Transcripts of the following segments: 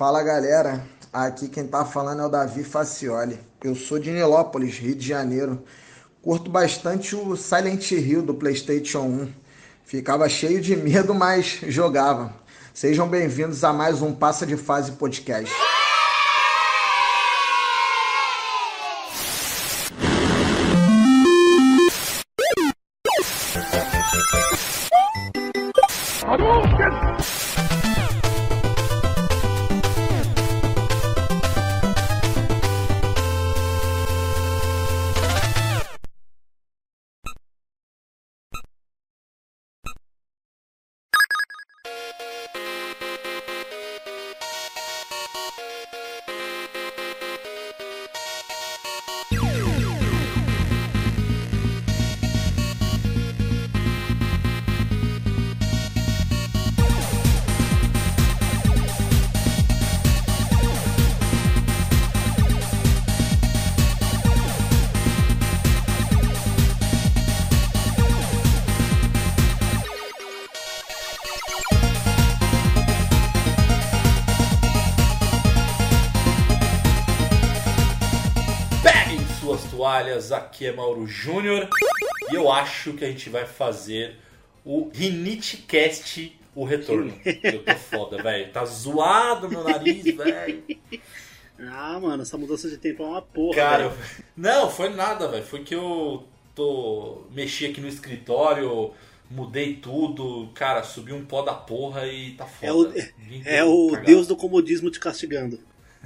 Fala galera, aqui quem tá falando é o Davi Facioli. Eu sou de Nilópolis, Rio de Janeiro. Curto bastante o Silent Hill do PlayStation 1. Ficava cheio de medo, mas jogava. Sejam bem-vindos a mais um Passa de Fase podcast. Aqui é Mauro Júnior e eu acho que a gente vai fazer o Rinitecast, o retorno. Eu tô foda, velho. Tá zoado meu nariz, velho. Ah, mano, essa mudança de tempo é uma porra. Cara, eu- não, foi nada, velho. Foi que eu tô mexi aqui no escritório, mudei tudo, cara, subi um pó da porra e tá foda. é o, é o deus do comodismo te castigando.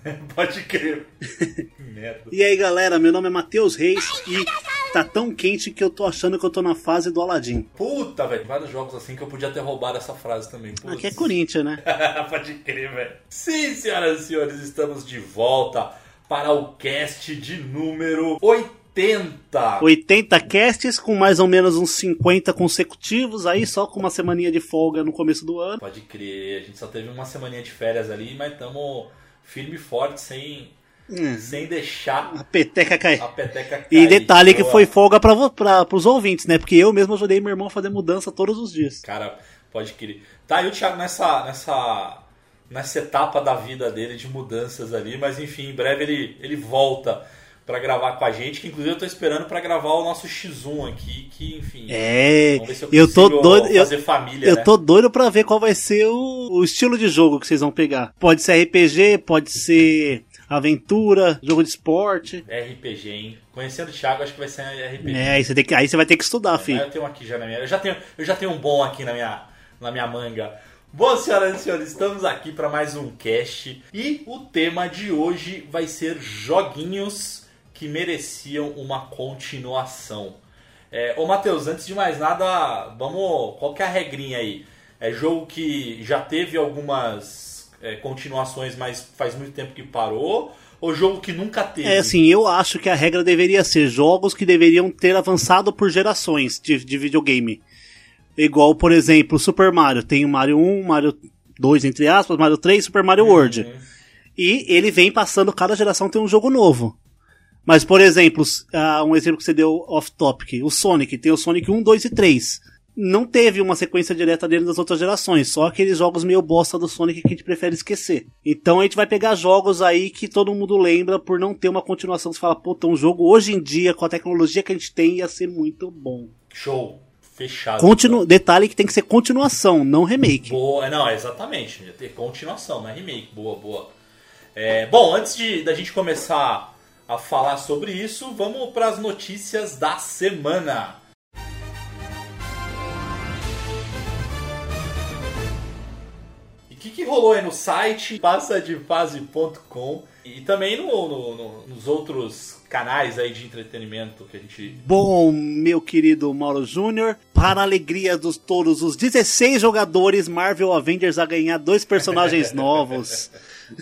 Pode crer. Merda. E aí, galera, meu nome é Matheus Reis e tá tão quente que eu tô achando que eu tô na fase do Aladdin. Puta, velho. Vários jogos assim que eu podia ter roubado essa frase também. Putz. Aqui é Corinthians, né? Pode crer, velho. Sim, senhoras e senhores, estamos de volta para o cast de número 80. 80 casts com mais ou menos uns 50 consecutivos aí, só com uma semaninha de folga no começo do ano. Pode crer, a gente só teve uma semaninha de férias ali, mas estamos firme e forte, sem, Hum, sem deixar a peteca cair. a peteca cair. E detalhe que Boa. foi folga pra, pros ouvintes, né? Porque eu mesmo ajudei meu irmão a fazer mudança todos os dias. Cara, pode crer. Tá aí o Thiago nessa, nessa, nessa etapa da vida dele de mudanças ali, mas enfim, em breve ele, ele volta pra gravar com a gente, que inclusive eu tô esperando pra gravar o nosso X1 aqui, que enfim. É, Vamos ver se eu eu tô doido. Eu, fazer família, eu né? tô doido pra ver qual vai ser o, o estilo de jogo que vocês vão pegar. Pode ser RPG, pode ser aventura, jogo de esporte. RPG, hein? Conhecendo o Thiago, acho que vai ser RPG. É, aí você, tem que, aí você vai ter que estudar, Mas filho. eu tenho aqui já na minha. Eu já tenho, eu já tenho um bom aqui na minha, na minha manga. Bom, senhoras e senhores, estamos aqui para mais um cast e o tema de hoje vai ser joguinhos que mereciam uma continuação. É, ô Matheus, antes de mais nada, vamos. Qual que é a regrinha aí? É jogo que já teve algumas é, continuações, mas faz muito tempo que parou? Ou jogo que nunca teve? É assim, eu acho que a regra deveria ser jogos que deveriam ter avançado por gerações de, de videogame. Igual, por exemplo, Super Mario. Tem o Mario 1, Mario 2, entre aspas, Mario 3, Super Mario World. Uhum. E ele vem passando, cada geração tem um jogo novo. Mas, por exemplo, ah, um exemplo que você deu off-topic, o Sonic, tem o Sonic 1, 2 e 3. Não teve uma sequência direta dele das outras gerações, só aqueles jogos meio bosta do Sonic que a gente prefere esquecer. Então a gente vai pegar jogos aí que todo mundo lembra por não ter uma continuação. Você fala, puta, um jogo hoje em dia, com a tecnologia que a gente tem, ia ser muito bom. Show. Fechado. Continu Detalhe que tem que ser continuação, não remake. Boa, não, exatamente. Ter continuação, não é remake. Boa, boa. É, bom, antes de da gente começar a falar sobre isso, vamos para as notícias da semana. E o que, que rolou aí no site passadefase.com e também no, no- no- nos outros canais aí de entretenimento que a gente Bom, meu querido Mauro Júnior, para a alegria dos todos os 16 jogadores, Marvel Avengers a ganhar dois personagens novos.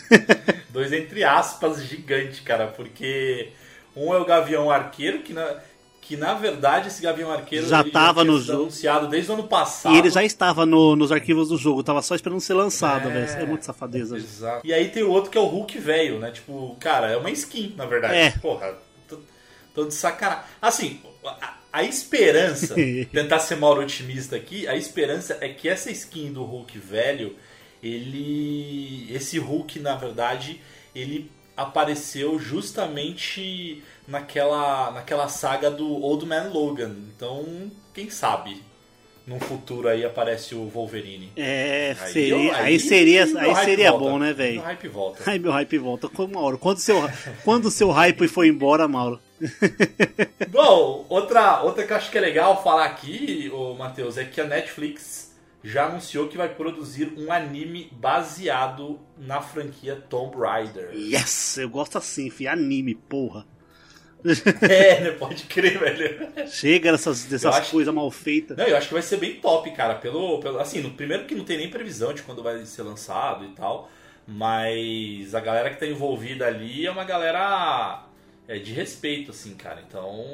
Dois entre aspas gigante, cara, porque um é o Gavião Arqueiro, que na, que na verdade esse Gavião Arqueiro Já ele tava tinha no jogo. anunciado desde o ano passado. E ele já estava no- nos arquivos do jogo, tava só esperando ser lançado, É. velho. É muito safadeza. gente. Exato. E aí tem o outro que é o Hulk velho, né? Tipo, cara, é uma skin, na verdade. É. Porra, tô, tô de sacanagem. Assim, a, a esperança, tentar ser mal otimista aqui, a esperança é que essa skin do Hulk velho ele. Esse Hulk, na verdade, ele apareceu justamente naquela, naquela saga do Old Man Logan. Então, quem sabe? Num futuro aí aparece o Wolverine. É, Aí seria, eu- aí, aí seria, meu aí seria volta. bom, né, Meu velho? hype volta. Ai, meu hype volta. Como, Mauro? Quando seu, quando seu hype foi embora, Mauro? Bom, outra, outra que eu acho que é legal falar aqui, ô Matheus, é que a Netflix já anunciou que vai produzir um anime baseado na franquia Tomb Raider. Yes! Eu gosto assim, fi. Anime, porra. é, né? Pode crer, velho. Chega dessas, dessas acho- coisas mal feitas. Não, eu acho que vai ser bem top, cara. Pelo, pelo, assim, no primeiro que não tem nem previsão de quando vai ser lançado e tal. Mas a galera que tá envolvida ali é uma galera é, de respeito, assim, cara. Então,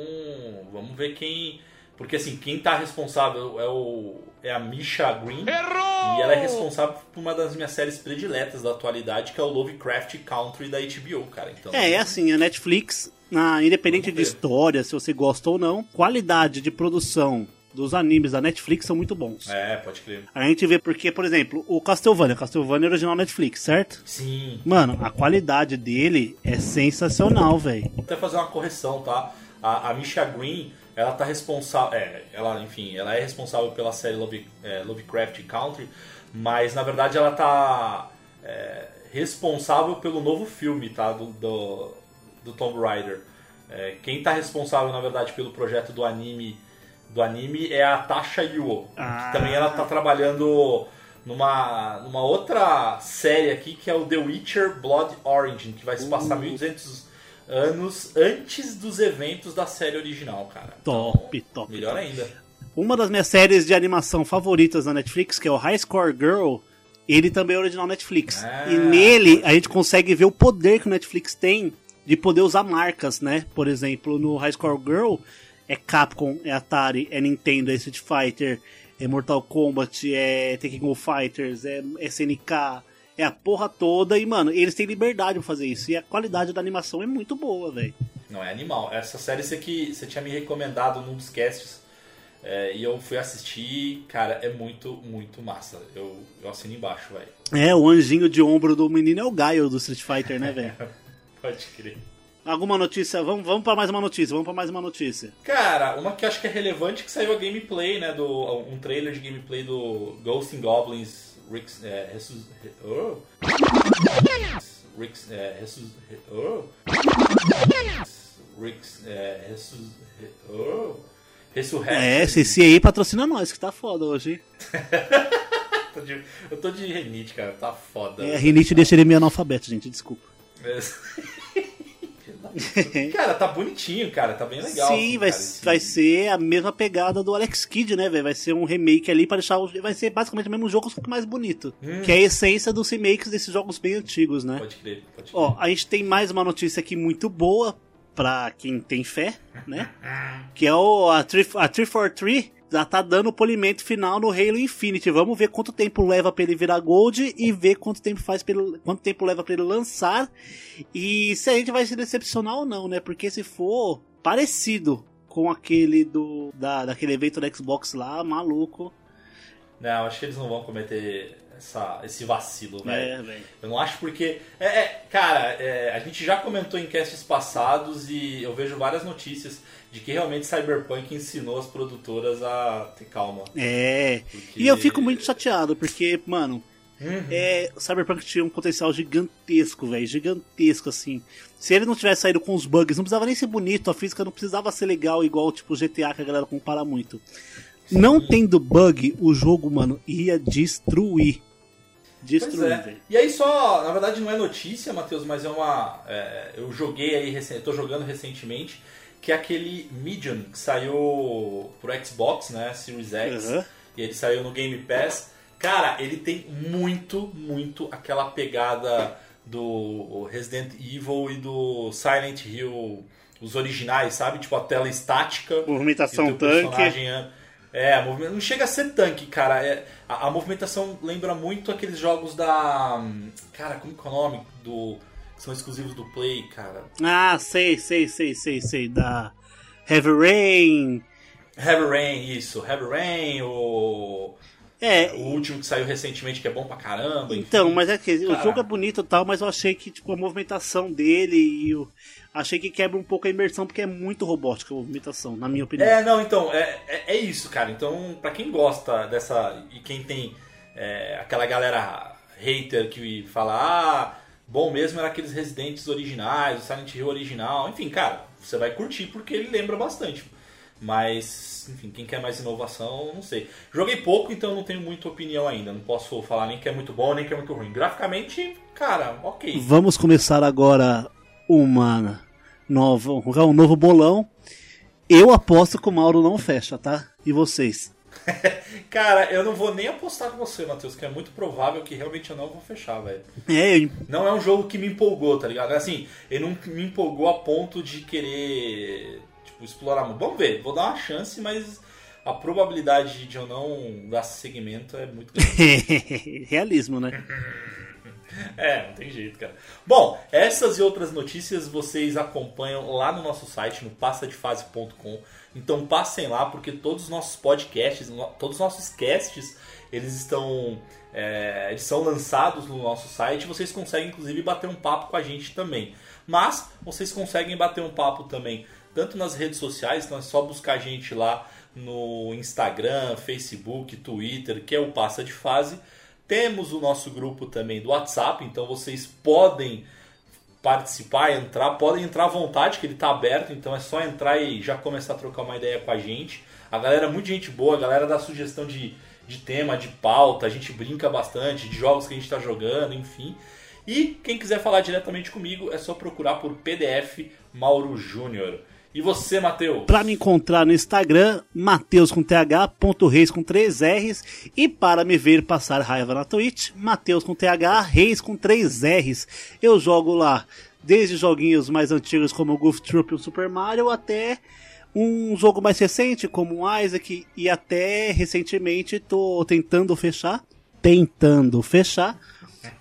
vamos ver quem. Porque assim, quem tá responsável é o. É a Misha Green. E ela é responsável por uma das minhas séries prediletas da atualidade, que é o Lovecraft Country da HBO, cara. Então, É, é assim, a Netflix, na, independente de história, se você gosta ou não, qualidade de produção dos animes da Netflix são muito bons. É, pode crer. A gente vê porque, por exemplo, o Castlevania, Castlevania é original Netflix, certo? Sim. Mano, a qualidade dele é sensacional, velho. Vou até fazer uma correção, tá? A, a Misha Green, ela tá responsável. É, ela, enfim, ela é responsável pela série Love, é, Lovecraft Country, mas na verdade ela tá é, responsável pelo novo filme, tá? Do, do, do Tomb Raider. É, quem tá responsável, na verdade, pelo projeto do anime do anime é a Tasha Yuo. Ah. Que também ela tá trabalhando numa, numa outra série aqui que é o The Witcher Blood Origin, que vai se passar 1200 anos antes dos eventos da série original, cara. Top, Então, top, Melhor top. ainda. Uma das minhas séries de animação favoritas da Netflix, que é o High Score Girl, ele também é original Netflix. Ah. E nele a gente consegue ver o poder que o Netflix tem de poder usar marcas, né? Por exemplo, no High Score Girl é Capcom, é Atari, é Nintendo, é Street Fighter, é Mortal Kombat, é Tekken Go Fighters, é SNK, é a porra toda. E, mano, eles têm liberdade pra fazer isso. E a qualidade da animação é muito boa, velho. Não, é animal. Essa série você, que, você tinha me recomendado num dos casts. é, e eu fui assistir, cara, é muito, muito massa. Eu, eu assino embaixo, velho. É, o anjinho de ombro do menino é o Gaio do Street Fighter, né, velho? Pode crer. Alguma notícia? Vamos, vamos para mais uma notícia, vamos para mais uma notícia. Cara, uma que eu acho que é relevante que saiu a gameplay, né? Do, um trailer de gameplay do Ghost in Goblins Rick's, é, ressus, re- oh. Rick's, é, ressus, re- oh. Rick's, é, ressus, re- oh. Ressurrection. É, esse aí patrocina nós, que tá foda hoje. Tô de- eu tô de renite, cara. Tá foda. É, rinite deixa ele meio analfabeto, gente, desculpa. É. cara, tá bonitinho, cara. Tá bem legal. Sim, assim, vai, cara, esse- vai ser a mesma pegada do Alex Kidd, né, velho? Vai ser um remake ali pra deixar. o- Vai ser basicamente o mesmo jogo, só que mais bonito. Que é a essência dos remakes desses jogos bem antigos, né? Pode crer, pode crer. Ó, a gente tem mais uma notícia aqui muito boa pra quem tem fé, né? Que é o, a, 3, a 343 já tá dando o polimento final no Halo Infinite. Vamos ver quanto tempo leva pra ele virar Gold e ver quanto tempo faz ele, quanto tempo leva pra ele lançar e se a gente vai se decepcionar ou não, né? Porque se for parecido com aquele do da, daquele evento da Xbox lá, maluco. Não, acho que eles não vão cometer essa, esse vacilo, velho. É. Eu não acho porque. É, é, cara, é, a gente já comentou em casts passados e eu vejo várias notícias de que realmente Cyberpunk ensinou as produtoras a ter calma. É. Porque- E eu fico muito chateado, porque, mano, Uhum. é, o Cyberpunk tinha um potencial gigantesco, velho. Gigantesco, assim. Se ele não tivesse saído com os bugs, não precisava nem ser bonito, a física não precisava ser legal, igual tipo GTA que a galera compara muito. Não tendo bug, o jogo, mano, ia destruir. Destruir, é. E aí só, na verdade não é notícia, Matheus, mas é uma. é, eu joguei aí, recen- eu tô jogando recentemente, que é aquele Medium que saiu pro Xbox, né? Series X. Aham. E ele saiu no Game Pass. Cara, ele tem muito, muito aquela pegada do Resident Evil e do Silent Hill, os originais, sabe? Tipo a tela estática. Movimentação tanque. personagem é- É, não chega a ser tanque, cara. É, a, a movimentação lembra muito aqueles jogos da. hum, Cara, como que é o nome? Do. Que são exclusivos do Play, cara. Ah, sei, sei, sei, sei, sei. Da Heavy Rain. Heavy Rain, isso. Heavy Rain, o. É, O último que saiu recentemente, que é bom pra caramba. enfim. Então, mas é que o jogo é bonito e tal, mas eu achei que tipo, a movimentação dele e eu achei que quebra um pouco a imersão, porque é muito robótica a movimentação, na minha opinião. É, não, então, é, é, é isso, cara. Então, pra quem gosta dessa. E quem tem é, aquela galera hater que fala, ah, bom mesmo era aqueles Residentes originais, o Silent Hill original. Enfim, cara, você vai curtir porque ele lembra bastante. Mas, enfim, quem quer mais inovação, não sei. Joguei pouco, então não tenho muita opinião ainda. Não posso falar nem que é muito bom, nem que é muito ruim. Graficamente, cara, ok. Vamos começar agora uma nova, um novo bolão. Eu aposto que o Mauro não fecha, tá? E vocês? Cara, eu não vou nem apostar com você, Matheus, que é muito provável que realmente eu não vou fechar, velho. É, Não é um jogo que me empolgou, tá ligado? Assim, ele não me empolgou a ponto de querer, tipo, explorar muito. Vamos ver, vou dar uma chance, mas a probabilidade de eu não dar segmento é muito grande. realismo, né? é, não tem jeito, cara. Bom, essas e outras notícias vocês acompanham lá no nosso site, no passadefase.com. Então passem lá, porque todos os nossos podcasts, todos os nossos casts, eles estão. é, eles são lançados no nosso site. Vocês conseguem, inclusive, bater um papo com a gente também. Mas vocês conseguem bater um papo também, tanto nas redes sociais, então é só buscar a gente lá no Instagram, Facebook, Twitter, que é o Passa de Fase. Temos o nosso grupo também do WhatsApp, então vocês podem participar, entrar, podem entrar à vontade, que ele está aberto, então é só entrar e já começar a trocar uma ideia com a gente. A galera é muito gente boa, a galera dá sugestão de, de tema, de pauta, a gente brinca bastante, de jogos que a gente está jogando, enfim. E quem quiser falar diretamente comigo é só procurar por PDF Mauro Júnior. E você, Matheus? Pra me encontrar no Instagram, Mateus com TH, ponto Reis com 3 R's. E para me ver passar raiva na Twitch, Mateus com TH, Reis com 3 R's. Eu jogo lá desde joguinhos mais antigos como o Goof Troop e o Super Mario até um jogo mais recente como o Isaac e até recentemente tô tentando fechar, tentando fechar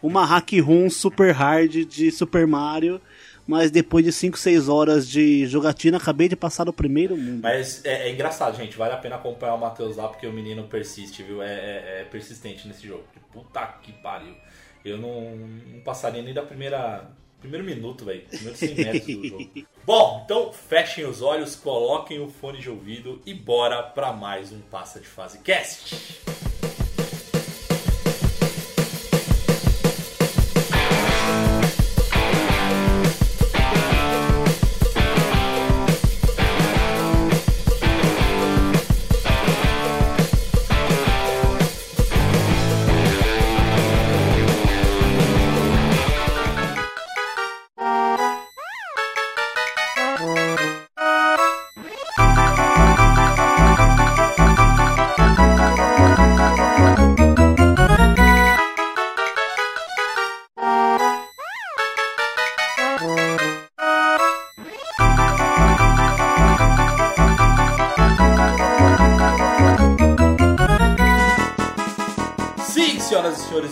uma hack room super hard de Super Mario, mas depois de 5, 6 horas de jogatina acabei de passar no primeiro mundo. Mas é, é engraçado, gente. Vale a pena acompanhar o Matheus lá, porque o menino persiste, viu? É, é- é persistente nesse jogo. Puta que pariu. Eu não, não passaria nem da primeira. Primeiro minuto, velho. Primeiro 100 metros do jogo. Bom, então fechem os olhos, coloquem o fone de ouvido e bora pra mais um Passa de Fase Cast.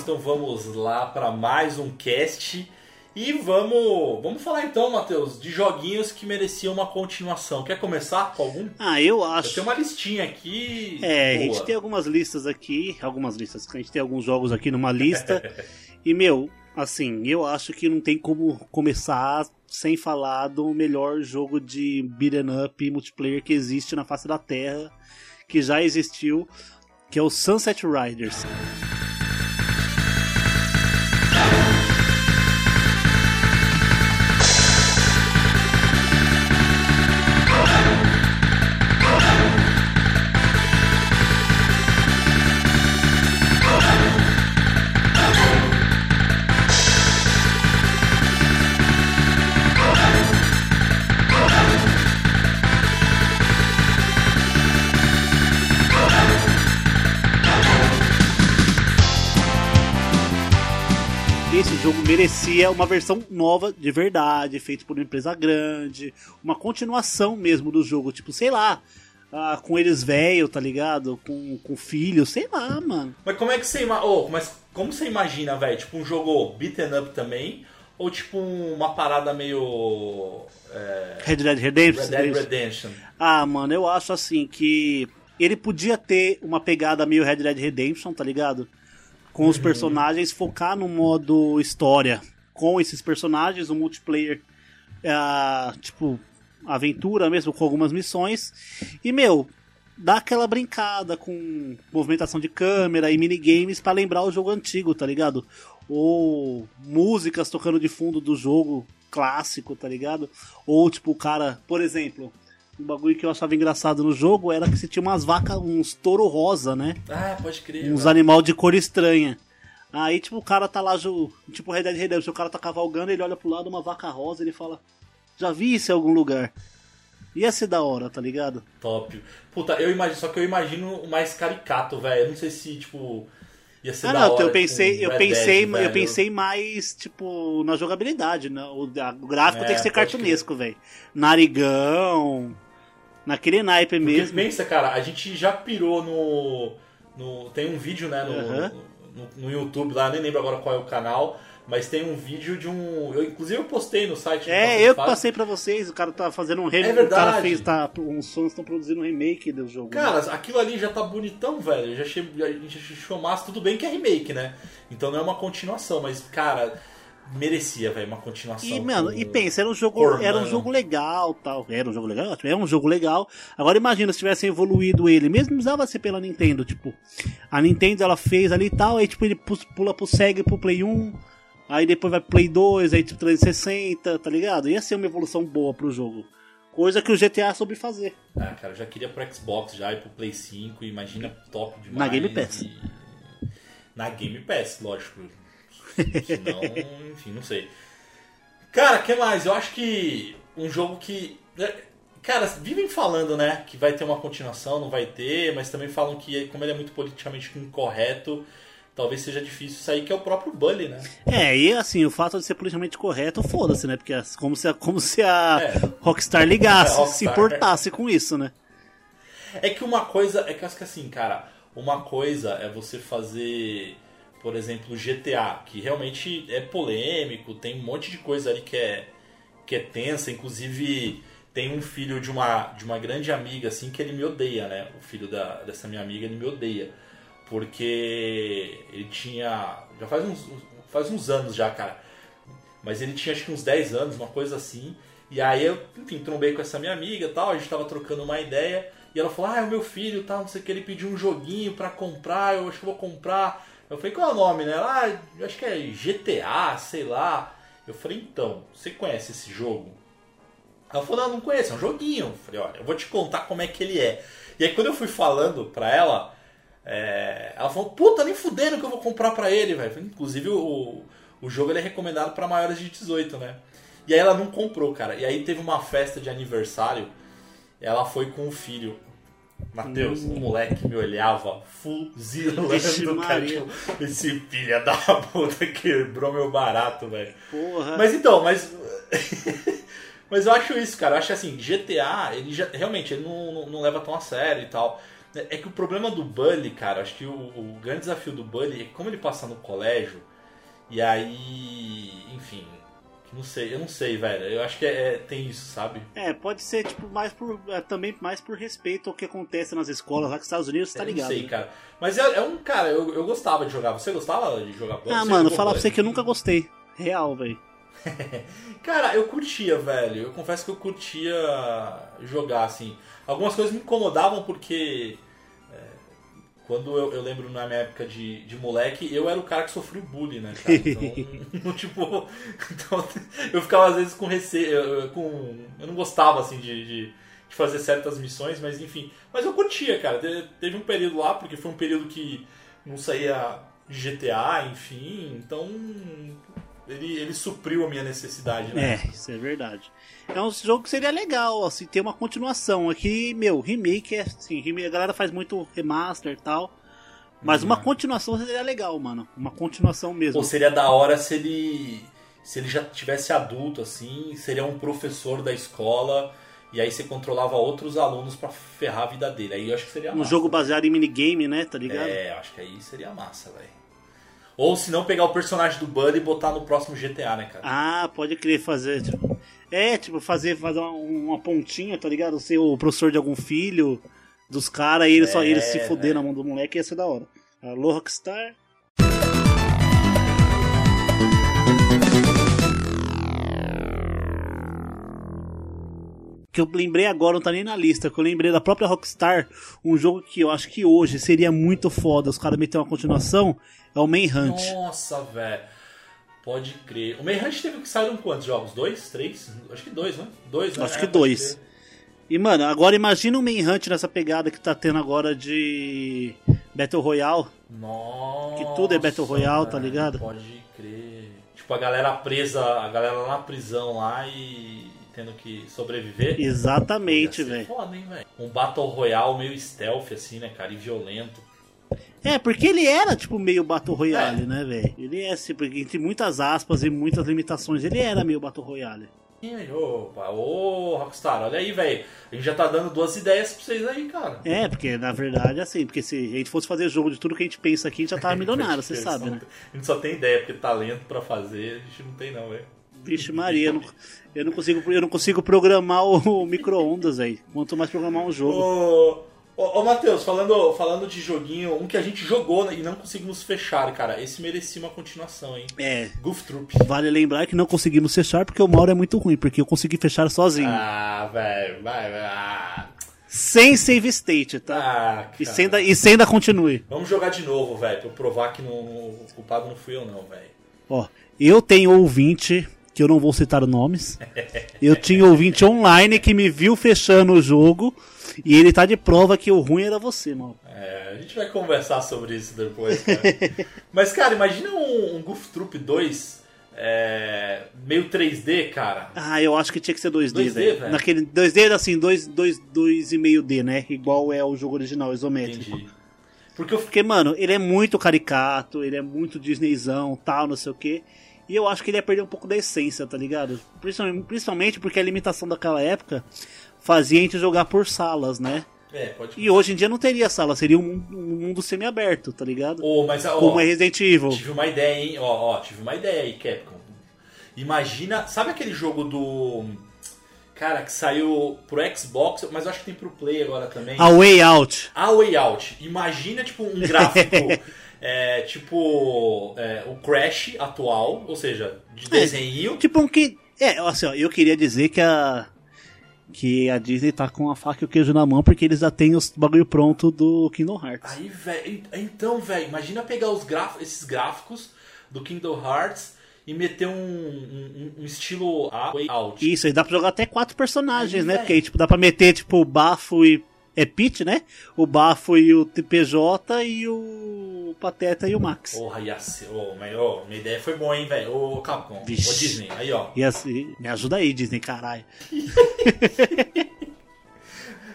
Então vamos lá para mais um cast. E vamos, vamos falar então, Matheus, de joguinhos que mereciam uma continuação. Quer começar com algum? Ah, eu Eu acho. tenho uma listinha aqui. É, a boa. gente tem algumas listas aqui, algumas listas, a gente tem alguns jogos aqui numa lista. e, meu, assim, eu acho que não tem como começar sem falar do melhor jogo de beat'em up multiplayer que existe na face da Terra, que já existiu, que é o Sunset Riders. Esse jogo merecia uma versão nova de verdade, feita por uma empresa grande, uma continuação mesmo do jogo, tipo, sei lá, ah, com eles velho, tá ligado? Com, com filho, sei lá, mano. Mas como é que você imagina. mas como você imagina, velho? Tipo um jogo beaten up também? Ou tipo uma parada meio. É, Red Dead Redemption. Red Dead Redemption? Ah, mano, eu acho assim que ele podia ter uma pegada meio Red Dead Redemption, tá ligado? Com os personagens, focar no modo história com esses personagens, o multiplayer, é, tipo, aventura mesmo, com algumas missões. E, meu, dá aquela brincada com movimentação de câmera e minigames para lembrar o jogo antigo, tá ligado? Ou músicas tocando de fundo do jogo clássico, tá ligado? Ou tipo, o cara, por exemplo, um bagulho que eu achava engraçado no jogo era que você tinha umas vacas, uns touro rosa, né? Ah, pode crer. Uns animal de cor estranha. Aí, tipo, o cara tá lá, tipo, Red Dead Redemption, o cara tá cavalgando, ele olha pro lado, uma vaca rosa, ele fala, já vi isso em algum lugar. Ia ser da hora, tá ligado? Top. Puta, eu imagino, só que eu imagino o mais caricato, velho. Eu não sei se, tipo, ia ser Ah, da não, hora. eu pensei, eu Red pensei, Dead, eu pensei mais, tipo, na jogabilidade, né? O, a- o gráfico É, tem que ser pode cartunesco, velho. Narigão, naquele naipe Porque mesmo. pensa, cara, a gente já pirou no. no tem um vídeo, né, no, no, no YouTube lá, nem lembro agora qual é o canal, mas tem um vídeo de um. Eu, inclusive eu postei no site. É, eu que passei pra vocês, o cara tá fazendo um remake, É o cara verdade. fez, tá, uns fãs estão produzindo um remake do jogo. né? Cara, aquilo ali já tá bonitão, velho. Eu Já achei, a gente achou massa, tudo bem que é remake, né? Então não é uma continuação, mas, cara, merecia, velho, uma continuação. E, mano, e pensa, era um jogo, Cormano. era um jogo legal, tal. Era um jogo legal, é um jogo legal. Agora imagina se tivessem evoluído ele, mesmo precisava ser pela Nintendo, tipo, a Nintendo ela fez ali e tal, aí tipo ele pu- pula pro Sega pro Play 1, aí depois vai pro Play 2, aí tipo 360, tá ligado? Ia ser uma evolução boa pro jogo. Coisa que o GTA soube fazer. Ah, cara, eu já queria pro Xbox já e pro Play 5, imagina top demais. Na Game Pass. e- Na Game Pass, lógico. Senão, enfim, não sei. Cara, que mais? Eu acho que um jogo que. né, Cara, vivem falando, né, que vai ter uma continuação, não vai ter, mas também falam que, como ele é muito politicamente incorreto, talvez seja difícil sair, que é o próprio Bully, né? É, e assim, o fato de ser politicamente correto, foda-se, né? Porque é como se a, como se a É. Rockstar ligasse, É, Rockstar. se importasse com isso, né? É que uma coisa, é que eu acho que assim, cara, uma coisa é você fazer, por exemplo, GTA, que realmente é polêmico, tem um monte de coisa ali que é que é tensa, inclusive tem um filho de uma de uma grande amiga assim que ele me odeia, né? O filho da, dessa minha amiga, ele me odeia, porque ele tinha já faz uns faz uns anos já, cara. Mas ele tinha acho que uns 10 anos, uma coisa assim. E aí eu, enfim, trombei com essa minha amiga tal, a gente tava trocando uma ideia. E ela falou, ah, é o meu filho tal, não sei o que, ele pediu um joguinho pra comprar, eu acho que vou comprar. Eu falei, qual é o nome, né? Ela, ah, acho que é GTA, sei lá. Eu falei, então, você conhece esse jogo? Ela falou, não, não conheço, é um joguinho. Eu falei, olha, eu vou te contar como é que ele é. E aí quando eu fui falando pra ela, é, ela falou, puta, nem fudendo que eu vou comprar pra ele, velho. Inclusive o, o jogo ele é recomendado pra maiores de 18, né? E aí ela não comprou, cara. E aí teve uma festa de aniversário, ela foi com o filho. Matheus, o moleque me olhava fuzilando, cara. Esse filho da puta quebrou meu barato, velho. Porra. Mas então, mas. mas eu acho isso, cara. Eu acho assim, GTA, ele já. Realmente, ele não, não, não leva tão a sério e tal. É que o problema do Bully, cara, acho que o, o grande desafio do Bully é como ele passa no colégio, e aí. Enfim. Não sei, eu não sei, velho. Eu acho que é, é- tem isso, sabe? É, pode ser, tipo, mais por. é, também mais por respeito ao que acontece nas escolas lá que os Estados Unidos, tá Eu ligado? Não sei, né? cara. Mas é, é um. Cara, eu, eu gostava de jogar. Você gostava de jogar Bully? Ah, mano, falar pra você que eu nunca gostei. Real, velho. Cara, eu curtia, velho. Eu confesso que eu curtia jogar, assim. Algumas coisas me incomodavam porque. Quando eu, eu lembro na minha época de, de moleque, eu era o cara que sofreu bullying, né, cara? Então, tipo. Então, eu ficava às vezes com receio. Com, eu não gostava, assim, de, de, de fazer certas missões, mas enfim. Mas eu curtia, cara. Te- Teve um período lá, porque foi um período que não saía GTA, enfim. Então. Ele, ele supriu a minha necessidade, né? É, isso é verdade. É um jogo que seria legal, assim, ter uma continuação. Aqui, meu, remake é assim, remake, a galera faz muito remaster e tal. Mas uma continuação seria legal, mano. Uma continuação mesmo. Ou seria da hora se ele se ele já tivesse adulto assim, seria um professor da escola e aí você controlava outros alunos pra ferrar a vida dele. Aí eu acho que seria Um massa. jogo baseado em minigame, né? Tá ligado? É, acho que aí seria massa, velho. Ou se não pegar o personagem do Buddy e botar no próximo GTA, né, cara? Ah, pode crer fazer, tipo. É, tipo, fazer, fazer uma, uma pontinha, tá ligado? Ser o professor de algum filho. dos caras e eles só É, eles se fuder velho. na mão do moleque ia ser da hora. Alô, Rockstar. Que eu lembrei agora, não tá nem na lista, que eu lembrei da própria Rockstar, um jogo que eu acho que hoje seria muito foda os caras meterem uma continuação, é o Manhunt. Nossa, velho. Pode crer. O Manhunt teve que sair quantos jogos? Dois? Três? Acho que dois, né? Dois, né? Acho É, que dois. E, mano, agora imagina o Manhunt nessa pegada que tá tendo agora de Battle Royale. Nossa. Que tudo é Battle Royale, tá ligado? Pode crer. Tipo, a galera presa, a galera lá na prisão lá e tendo que sobreviver. Exatamente, velho? Um Battle Royale meio stealth, assim, né, cara? E violento. É, porque ele era, tipo, meio Battle Royale, É. né, velho? Ele é, tipo, entre muitas aspas e muitas limitações, ele era meio Battle Royale. Aí, opa, ô Rockstar, olha aí, velho. A gente já tá dando duas ideias pra vocês aí, cara. É, porque na verdade, assim, porque se a gente fosse fazer jogo de tudo que a gente pensa aqui, a gente já tava milionário, você sabe, né? A gente só tem ideia, porque talento pra fazer a gente não tem, não, velho. Vixe Maria, eu não, eu não consigo, eu não consigo programar o, o micro-ondas aí. Quanto mais programar um jogo. Ô, ô, ô Matheus, falando, falando de joguinho, um que a gente jogou e não conseguimos fechar, cara. Esse merecia uma continuação, hein? É, Goof Troop. vale lembrar que não conseguimos fechar porque o Mauro é muito ruim, porque eu consegui fechar sozinho. Ah, velho, vai, vai. Ah, Sem save state, tá? ah, e, cara. sem da, e sem da continue. Vamos jogar de novo, velho, pra eu provar que não, o culpado não fui eu, não, velho. Ó, eu tenho ouvinte, que eu não vou citar nomes. Eu tinha ouvinte online que me viu fechando o jogo. E ele tá de prova que o ruim era você, mano. É, a gente vai conversar sobre isso depois, cara. Mas, cara, imagina um, um Goof Troop 2 é, meio 3D, cara. Ah, eu acho que tinha que ser 2D, 2D, velho. Naquele 2D assim, 2, 2, 2,5D, né? Igual é o jogo original, isométrico. Entendi. Porque eu Porque, mano, ele é muito caricato, ele é muito Disneyzão, tal, não sei o quê. E eu acho que ele ia perder um pouco da essência, tá ligado? Principalmente, principalmente porque a limitação daquela época fazia a gente jogar por salas, né? É, pode E hoje em dia não teria sala, seria um, mundo- um mundo semi-aberto, tá ligado? Ô, mas, ó, Como é Resident Evil. tive uma ideia, hein? Ó, ó, tive uma ideia aí, Capcom. Imagina, sabe aquele jogo do. Cara, que saiu pro Xbox, mas eu acho que tem pro Play agora também. A Way Out. A Way Out. Imagina, tipo, um gráfico. é, tipo, é, o Crash atual, ou seja, de É, desenho. Tipo um que. É, assim, ó, eu queria dizer que a. Que a Disney tá com a faca e o queijo na mão porque eles já têm os bagulho pronto do Kingdom Hearts. Aí, velho, então, velho, imagina pegar os graf esses gráficos do Kingdom Hearts e meter um, um, um estilo A Way Out. Isso, aí dá pra jogar até quatro personagens, Aí, né? velho. Porque aí, tipo, dá pra meter, tipo, o Bafo e. É Pete, né? O Bafo e o TPJ e o Pateta e o Max. Porra, ia ser. Ô, mas, ô, minha ideia foi boa, hein, velho. Ô, Capcom. Ô, Vixe. Disney. Aí, ó. E assim, me ajuda aí, Disney, caralho.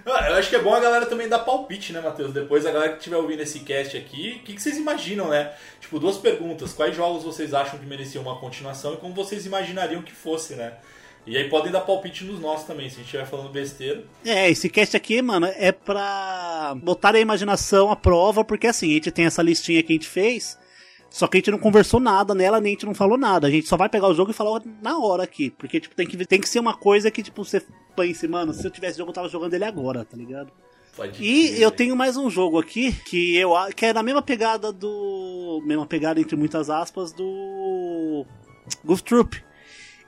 Ah, Eu acho que é bom a galera também dar palpite, né, Matheus? Depois a galera que estiver ouvindo esse cast aqui, o que, que vocês imaginam, né? Tipo, duas perguntas. Quais jogos vocês acham que mereciam uma continuação e como vocês imaginariam que fosse, né? E aí podem dar palpite nos nossos também, se a gente estiver falando besteira. É, esse cast aqui, mano, é pra botar a imaginação à prova, porque assim, a gente tem essa listinha que a gente fez, só que a gente não conversou nada nela, nem a gente não falou nada. A gente só vai pegar o jogo e falar na hora aqui. Porque, tipo, tem que, tem que ser uma coisa que, tipo, você pense, mano, se eu tivesse jogo, eu tava jogando ele agora, tá ligado? Pode E eu tenho mais um jogo aqui que eu que é na mesma pegada do. Mesma pegada entre muitas aspas do. Goof Troop.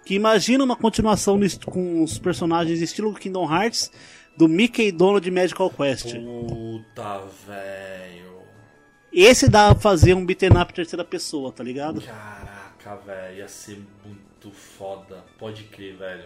Que imagina uma continuação no com os personagens estilo Kingdom Hearts do Mickey e Donald de Magical Quest. Puta, velho. Esse dá pra fazer um beat'em up terceira pessoa, tá ligado? Caraca, velho. Ia ser muito foda. Pode crer, velho.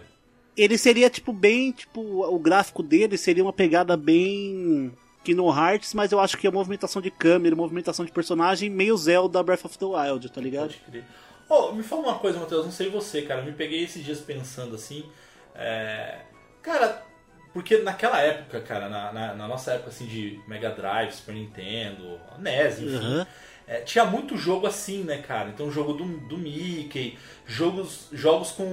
Ele seria tipo bem, tipo, o gráfico dele seria uma pegada bem Kingdom Hearts, mas eu acho que a movimentação de câmera, a movimentação de personagem meio Zelda Breath of the Wild, tá ligado? Pode crer. Ô, me fala uma coisa, Matheus, não sei você, cara. Me peguei esses dias pensando assim. é, Cara, porque naquela época, cara, na, na- na nossa época assim de Mega Drive, Super Nintendo, NES, enfim. Aham. é, tinha muito jogo assim, né, cara? Então, jogo do, do Mickey, jogos, jogos com.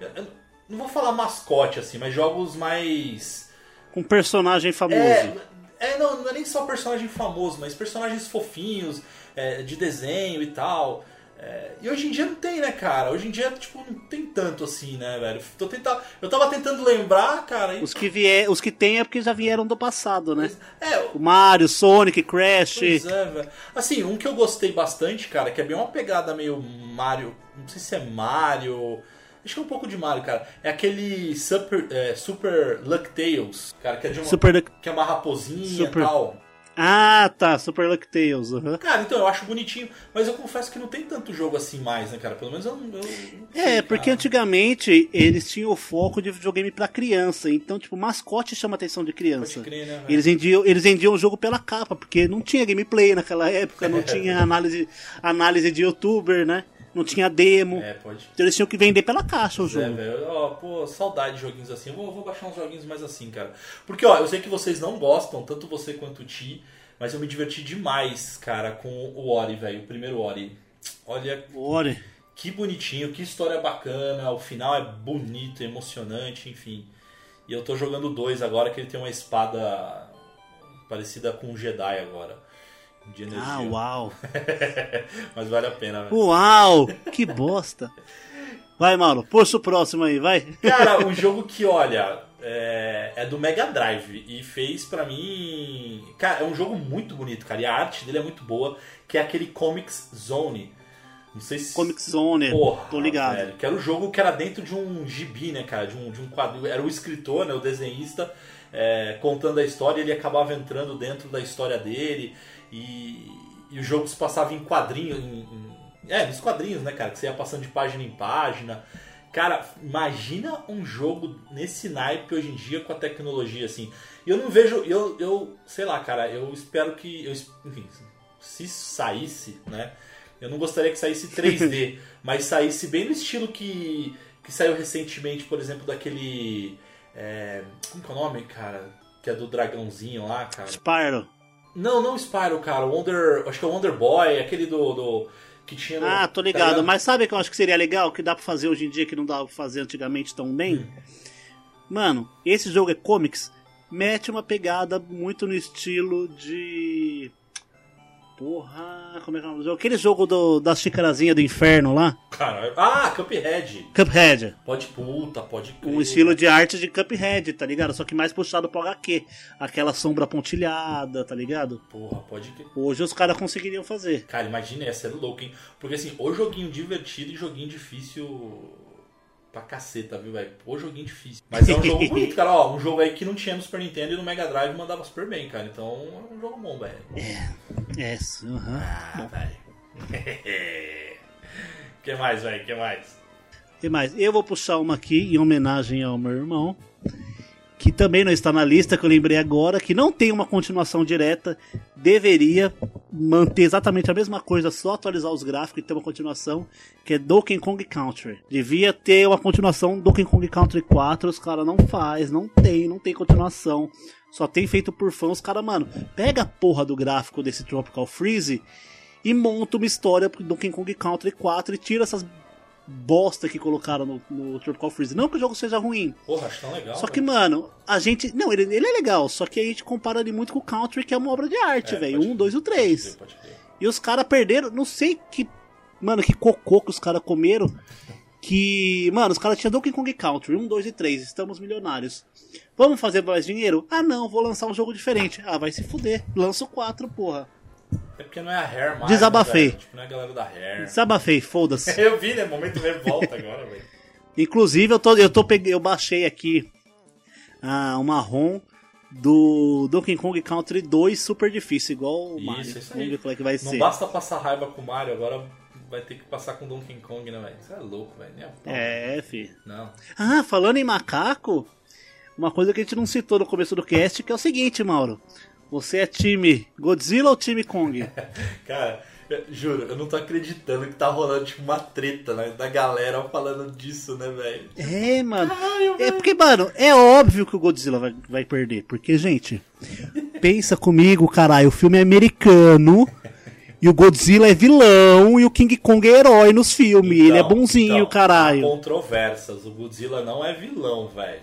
eu- não vou falar mascote assim, mas jogos mais. Com personagem famoso. É, é, não, não é nem só personagem famoso, mas personagens fofinhos, é, de desenho e tal. É, e hoje em dia não tem, né, cara? Hoje em dia, tipo, não tem tanto assim, né, velho? Tô tentando, eu tava tentando lembrar, cara. E... Os que, vier, os que tem é porque já vieram do passado, né? É, O Mario, Sonic, Crash. Pois é, velho. Assim, um que eu gostei bastante, cara, que é bem uma pegada meio Mario. Não sei se é Mario. Acho que é um pouco de Mario, cara. É aquele Super, é, Super Luck Tales, cara, que é de uma, Super que é uma raposinha Super- e tal. Ah, tá. Super Luck Tales. aham. Cara, então eu acho bonitinho, mas eu confesso que não tem tanto jogo assim mais, né, cara? Pelo menos eu não. eu não É, sei, porque cara. antigamente eles tinham o foco de videogame pra criança. Então, tipo, mascote chama a atenção de criança. Pode crer, né? Eles vendiam, eles vendiam o jogo pela capa, porque não tinha gameplay naquela época, não tinha análise, análise de youtuber, né? Não tinha demo. É, pode. Então eles tinham que vender pela caixa o É, jogo. velho. Ó, pô, saudade de joguinhos assim. Eu vou, vou baixar uns joguinhos mais assim, cara. Porque, ó, eu sei que vocês não gostam, tanto você quanto o Ti, mas eu me diverti demais, cara, com o Ori, velho. O primeiro Ori. Olha Olha, que bonitinho, que história bacana. O final é bonito, emocionante, enfim. E eu tô jogando dois agora, que ele tem uma espada parecida com um Jedi agora. De energia. ah, uau. Mas vale a pena, velho. Uau, que bosta. Vai, Mauro, puxa o próximo aí, vai. Cara, um jogo que, olha, é, é do Mega Drive e fez pra mim. Cara, é um jogo muito bonito, cara. E a arte dele é muito boa, que é aquele Comics Zone. Não sei se. Comic Zone, Porra, tô ligado. velho, que era o jogo que era dentro de um gibi, né, cara? De um, de um quadro. Era o escritor, né, o desenhista, é, contando a história, ele acabava entrando dentro da história dele. E, e o jogo se passava em quadrinhos. É, nos quadrinhos, né, cara? Que você ia passando de página em página. Cara, imagina um jogo nesse naipe hoje em dia com a tecnologia assim. Eu não vejo, eu, eu sei lá, cara, eu espero que, eu, enfim, se saísse, né? Eu não gostaria que saísse 3D, mas saísse bem no estilo que, que saiu recentemente, por exemplo, daquele. é, como que é o nome, cara? Que é do dragãozinho lá, cara. Spyro. Não, não Spyro, cara. O Wonder. Acho que é o Wonder Boy, aquele do. do que tinha no, Ah, tô tá ligado. Mas sabe o que eu acho que seria legal? Que dá pra fazer hoje em dia que não dava pra fazer antigamente tão bem? Hum. Mano, esse jogo é comics. Mete uma pegada muito no estilo de. Porra, como é que é o nome? Aquele jogo do, da xicarazinha do inferno lá? Cara, ah, Cuphead. Cuphead. Pode puta, pode crer. Um estilo de arte de Cuphead, tá ligado? Só que mais puxado pro HQ. Aquela sombra pontilhada, tá ligado? Porra, pode crer. Hoje os caras conseguiriam fazer. Cara, imagina, ia ser louco, hein? Porque assim, o joguinho divertido e joguinho difícil pra caceta, viu, velho? O joguinho difícil. Mas é um jogo bonito, cara. Ó, um jogo aí que não tinha no Super Nintendo e no Mega Drive mandava super bem, cara. Então é um jogo bom, velho. É, aham. Ah, velho. que mais, velho? que mais? E mais, eu vou puxar uma aqui em homenagem ao meu irmão, que também não está na lista, que eu lembrei agora, que não tem uma continuação direta, deveria manter exatamente a mesma coisa, só atualizar os gráficos e ter uma continuação, que é Donkey Kong Country. Devia ter uma continuação Donkey Kong Country 4, os caras não faz, não tem, não tem continuação. Só tem feito por fã, os caras, mano, pega a porra do gráfico desse Tropical Freeze e monta uma história pro Donkey Kong Country 4 e tira essas bosta que colocaram no, no Tropical Freeze. Não que o jogo seja ruim. Porra, acho tão legal. Só que, velho. mano, a gente. Não, ele, ele é legal, só que a gente compara ele muito com o Country, que é uma obra de arte, É, velho. pode Um, dois e o três. Pode crer. E os caras perderam, não sei que. Mano, que cocô que os caras comeram. Que. Mano, os caras tinham Donkey Kong Country, um, dois e três, estamos milionários. Vamos fazer mais dinheiro? Ah, não, vou lançar um jogo diferente. Ah, vai se fuder. Lança o 4, porra. É porque não é a Hair mais. Desabafei. né, tipo, não é a galera da Hair. Desabafei, foda-se. Eu vi, né? Momento revolta agora, velho. Inclusive, eu, tô, eu, tô peguei, eu baixei aqui ah, uma ROM do Donkey Kong Country 2 super difícil, igual o Isso, Mario. isso aí. Vamos ver qual é que vai Não ser. basta passar raiva com o Mario, agora vai ter que passar com Donkey Kong, né, velho? Isso é louco, velho. Pau. É, fi. Não. Ah, falando em macaco, uma coisa que a gente não citou no começo do cast, que é o seguinte, Mauro. Você é time Godzilla ou time Kong? Cara, eu- juro, eu não tô acreditando que tá rolando tipo uma treta né, da galera falando disso, né, velho? É, mano. Caralho, É porque, mano, é óbvio que o Godzilla vai, vai perder. Porque, gente, pensa comigo, caralho. O filme é americano. E o Godzilla é vilão. E o King Kong é herói nos filmes. ele é Então, bonzinho, então, caralho. controvérsias. O Godzilla não é vilão, velho.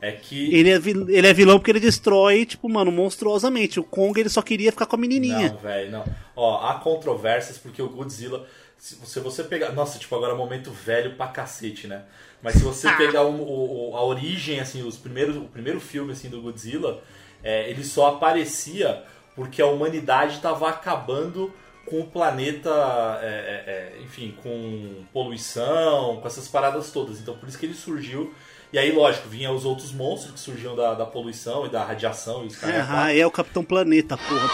É que. Ele é, ele é vilão porque ele destrói, tipo, mano, monstruosamente. O Kong ele só queria ficar com a menininha. Não, velho, não. Ó, há controvérsias porque o Godzilla. se você, você pegar. Nossa, tipo, agora é momento velho pra cacete, né? Mas se você pegar o, o- a origem, assim, os primeiros, o primeiro filme assim, do Godzilla, é, ele só aparecia porque a humanidade estava acabando com o planeta, é, é, é, enfim, com poluição, com essas paradas todas. Então por isso que ele surgiu. E aí, lógico, vinha os outros monstros que surgiam da, da poluição e da radiação e os caras. Ah, é o Capitão Planeta, porra.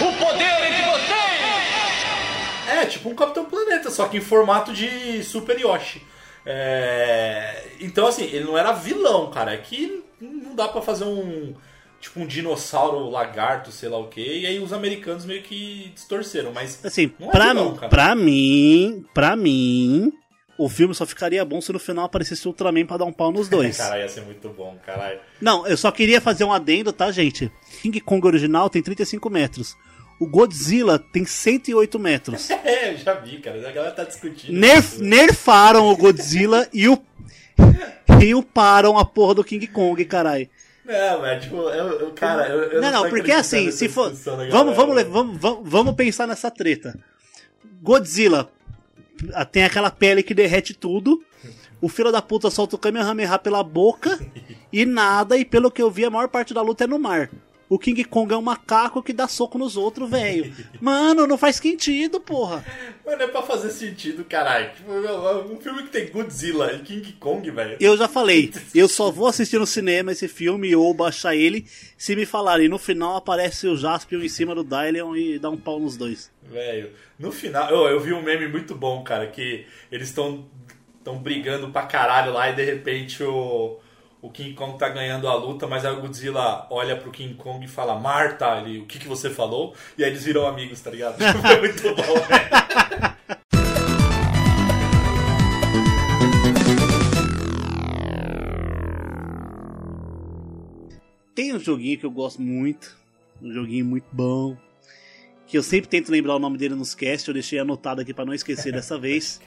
O poder entre vocês! É, tipo um Capitão Planeta, só que em formato de Super Yoshi. É, Então, assim, ele não era vilão, cara. É que não dá pra fazer um. Tipo um dinossauro lagarto, sei lá o que. E aí os americanos meio que distorceram, mas. Assim, não é pra, vilão, cara. pra mim, pra mim, o filme só ficaria bom se no final aparecesse o Ultraman pra dar um pau nos dois. Caralho, ia ser muito bom, caralho. Não, eu só queria fazer um adendo, tá, gente? King Kong original tem 35 metros. O Godzilla tem 108 metros. É, eu já vi, cara. A galera tá discutindo. Nerf, isso. nerfaram o Godzilla e o. E uparam a porra do King Kong, caralho. Não, mas tipo, eu, eu- cara, eu, eu Não, não, tô porque assim, se for. Vamos, vamos, vamos, vamos, pensar nessa treta. Godzilla tem aquela pele que derrete tudo. O filho da puta solta o Kamehameha pela boca e nada, e pelo que eu vi, a maior parte da luta é no mar. O King Kong é um macaco que dá soco nos outros, velho. Mano, não faz sentido, porra. Mas não é pra fazer sentido, caralho. Tipo, um filme que tem Godzilla e King Kong, velho. Eu já falei, eu só vou assistir no cinema esse filme ou baixar ele se me falarem. No final aparece o Jaspion em cima do Dylion e dá um pau nos dois. Velho, no final, eu, eu vi um meme muito bom, cara, que eles estão estão brigando pra caralho lá e de repente o, o King Kong tá ganhando a luta, mas aí o Godzilla olha pro King Kong e fala, Marta, ele, o que, que você falou? E aí eles viram amigos, tá ligado? Foi muito bom, velho. Tem um joguinho que eu gosto muito, um joguinho muito bom, que eu sempre tento lembrar o nome dele nos casts, eu deixei anotado aqui pra não esquecer dessa vez,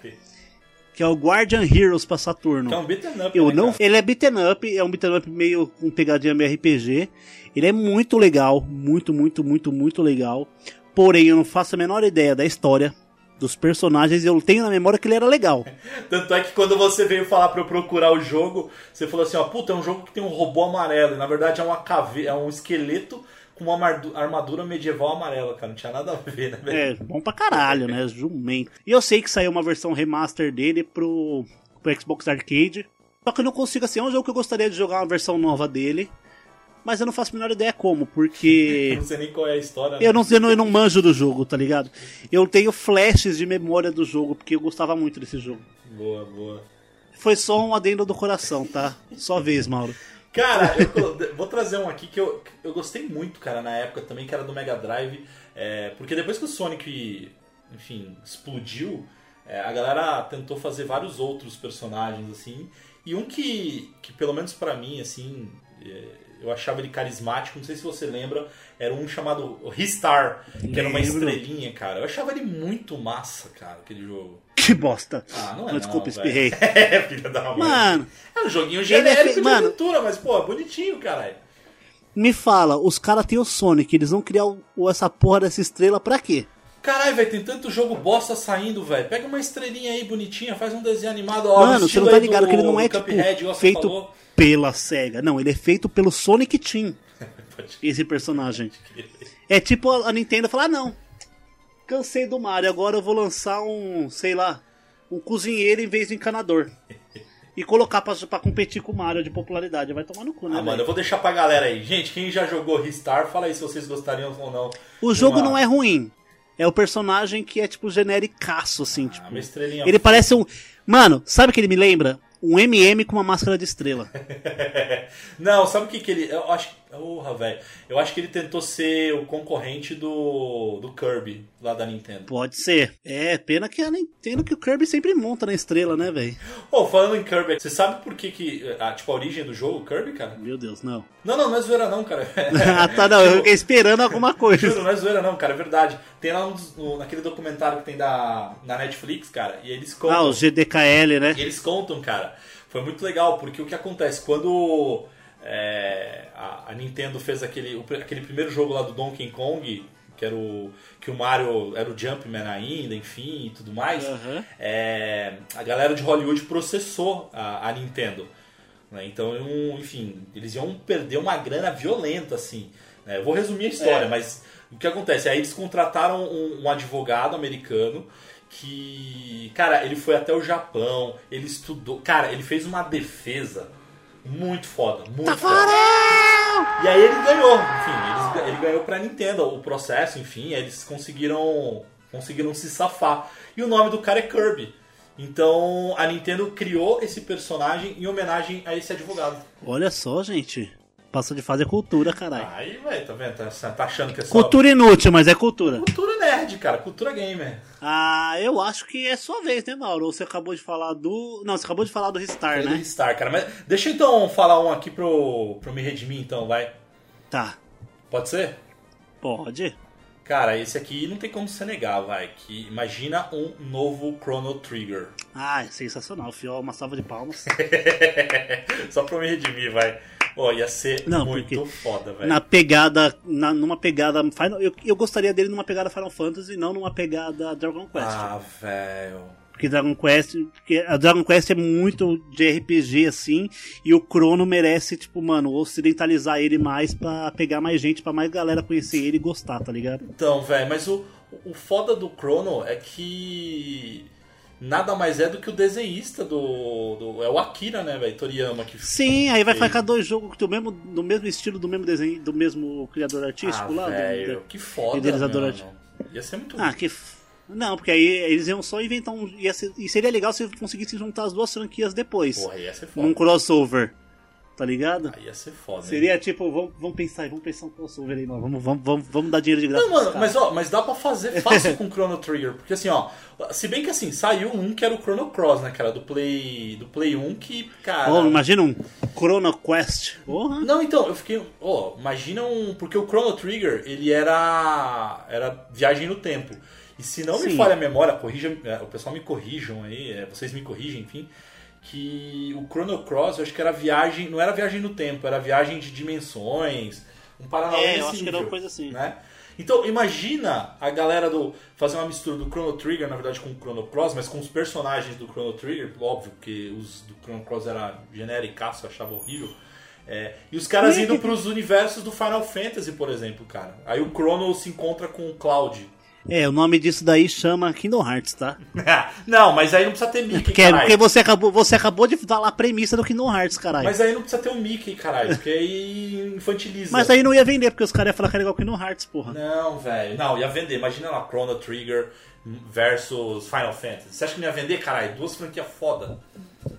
que é o Guardian Heroes pra Saturno. Que é um beat'em up, Eu né, não, cara? ele é beaten up, é um beaten up meio com pegadinha meio RPG. Ele é muito legal, muito, muito, muito, muito legal. Porém, eu não faço a menor ideia da história dos personagens. Eu tenho na memória que ele era legal. Tanto é que quando você veio falar pra eu procurar o jogo, você falou assim, ó, puta, é um jogo que tem um robô amarelo. E na verdade é uma cave... é um esqueleto com uma armadu- armadura medieval amarela, cara. Não tinha nada a ver, né, velho? É, bom pra caralho, né? Jumento. E eu sei que saiu uma versão remaster dele pro, pro Xbox Arcade. Só que eu não consigo, assim, é um jogo que eu gostaria de jogar uma versão nova dele. Mas eu não faço a menor ideia como, porque. Eu não sei nem qual é a história. né? Eu não, eu, não, eu não manjo do jogo, tá ligado? Eu tenho flashes de memória do jogo, porque eu gostava muito desse jogo. Boa, boa. Foi só um adendo do coração, tá? Só vez, Mauro. Cara, eu vou trazer um aqui que eu, eu gostei muito, cara, na época também, que era do Mega Drive. é, porque depois que o Sonic, enfim, explodiu, é, a galera tentou fazer vários outros personagens, assim. E um que, que pelo menos pra mim, assim, é, eu achava ele carismático, não sei se você lembra, era um chamado Ristar, que era uma estrelinha, cara. Eu achava ele muito massa, cara, aquele jogo. Que bosta. Ah, não é Não, desculpa, não, espirrei. É, filha da mãe. Mano, É um joguinho é genérico fe- de mano. aventura, mas, pô, é bonitinho, caralho. me fala, os caras têm o Sonic, eles vão criar o- essa porra dessa estrela pra quê? Caralho, velho, tem tanto jogo bosta saindo, velho. Pega uma estrelinha aí bonitinha, faz um desenho animado. Ó, Mano, no você não tá ligado do- que ele não é tipo feito falou. Pela SEGA. Não, ele é feito pelo Sonic Team, esse personagem. É tipo a Nintendo falar, ah, não, cansei do Mario, agora eu vou lançar um, sei lá, um cozinheiro em vez do encanador. E colocar pra, pra competir com o Mario de popularidade. Vai tomar no cu, né, Ah, mano, eu vou deixar pra galera aí. Gente, quem já jogou Ristar, fala aí se vocês gostariam ou não. O jogo Uma- não é ruim. É o personagem que é, tipo, genericaço, assim, tipo... uma estrelinha Ele parece um... Mano, sabe o que ele me lembra? Um MM com uma máscara de estrela. Não, sabe o que que ele... Eu acho... Porra, velho. Eu acho que ele tentou ser o concorrente do, do Kirby, lá da Nintendo. Pode ser. É, pena que a Nintendo que o Kirby sempre monta na estrela, né, velho? Ô, falando em Kirby, você sabe por que que... ah, tipo, a origem do jogo, Kirby, cara? Meu Deus, não. Não, não, não é zoeira não, cara. ah, tá, não. Eu fiquei esperando alguma coisa. Juro, não é zoeira não, cara, é verdade. Tem lá um dos- no- naquele documentário que tem da, na Netflix, cara, e eles contam. Ah, o GDKL, né? E eles contam, cara. Foi muito legal, porque o que acontece? Quando é, a, a Nintendo fez aquele, o aquele primeiro jogo lá do Donkey Kong, que era o que o Mario era o Jumpman ainda, enfim, e tudo mais. Aham. É, a galera de Hollywood processou a, a Nintendo. né? Então, um, enfim, eles iam perder uma grana violenta, assim. né? Eu vou resumir a história, É. mas o que acontece? Aí eles contrataram um, um advogado americano que, cara, ele foi até o Japão, ele estudou, cara, ele fez uma defesa muito foda, muito foda. E aí ele ganhou, enfim, eles- ele ganhou pra Nintendo o processo, enfim, eles conseguiram conseguiram se safar. E o nome do cara é Kirby. Então a Nintendo criou esse personagem em homenagem a esse advogado. Olha só, gente. Passa de fase é cultura, caralho. Aí, velho, tá vendo? Tá, tá achando que é só Cultura inútil, mas é cultura. cultura nerd, cara, cultura gamer. Ah, eu acho que é sua vez, né, Mauro? Você acabou de falar do. Não, você acabou de falar do Ristar, Ele né? Star, cara. Mas deixa eu então falar um aqui pro, pro me redimir, então, vai. Tá. Pode ser? Pode. Cara, esse aqui não tem como você negar, vai. Que imagina um novo Chrono Trigger. Ah, é sensacional, fio. Uma salva de palmas. Só pra me redimir, vai. Ia ser Não, muito foda, velho. na pegada. Na, numa pegada. Final, eu, eu gostaria dele numa pegada Final Fantasy, não numa pegada Dragon Quest. Ah, velho. Porque Dragon Quest. Porque a Dragon Quest é muito de RPG, assim. E o Chrono merece, tipo, mano, ocidentalizar ele mais pra pegar mais gente, pra mais galera conhecer ele e gostar, tá ligado? Então, velho, mas o, o foda do Chrono é que nada mais é do que o desenhista do. do é o Akira, né, velho? Toriyama que Sim, aí vai ficar dois jogos do mesmo, do mesmo estilo, do mesmo desenho, do mesmo criador artístico ah, lá. velho, do- que foda, idealizador mano. Ia ser muito Ah, que. Não, porque aí eles iam só inventar um. Ser- e seria legal se conseguissem juntar as duas franquias depois. Porra, ia ser foda. num crossover. Tá ligado? Aí ia ser foda. hein? Seria tipo, vamos, vamos pensar vamos pensar um crossover aí, mano. Vamos, vamos, vamos, vamos dar dinheiro de graça. Não, mano, mas ó, mas dá pra fazer fácil com o Chrono Trigger, porque assim, ó, se bem que assim, saiu um que era o Chrono Cross, né, cara, do Play, do Play 1 que, cara, Ó, imagina um Chrono Quest. Porra. Não, então, eu fiquei, ó, imagina um, porque o Chrono Trigger, ele era era viagem no tempo. E se não me Sim. falha a memória, corrija, é, o pessoal me corrijam aí, é, vocês me corrigem, enfim, que o Chrono Cross, eu acho que era viagem, não era viagem no tempo, era viagem de dimensões, um paralelo É, eu acho que era uma coisa assim. Né? Então, imagina a galera do fazer uma mistura do Chrono Trigger, na verdade, com o Chrono Cross, mas com os personagens do Chrono Trigger, óbvio que os do Chrono Cross era genéricaço, eu achava horrível. É, e os caras indo pros universos do Final Fantasy, por exemplo, cara. Aí o Chrono se encontra com o Cloud. É, o nome disso daí chama Kingdom Hearts, tá? não, mas aí não precisa ter Mickey, Porque, porque caralho. você, acabou, você acabou de falar a premissa do Kingdom Hearts, caralho. Mas, Mas aí não precisa ter o Mickey, caralho, porque aí infantiliza. aí não ia vender, porque os caras iam falar que era igual Kingdom Hearts, porra. Não, velho. Não, ia vender. Imagina lá, Chrono Trigger versus Final Fantasy. Você acha que não ia vender, caralho? Duas franquias foda.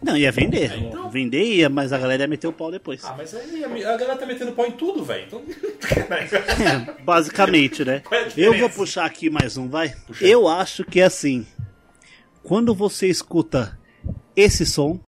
Não, ia vender. Então. Vender ia, mas a galera ia meter o pau depois. Ah, mas aí a, galera tá metendo pau em tudo, velho. Então. É, basicamente, né? É Eu vou puxar aqui mais um, vai. Puxa. Eu acho que é assim. Quando você escuta esse som.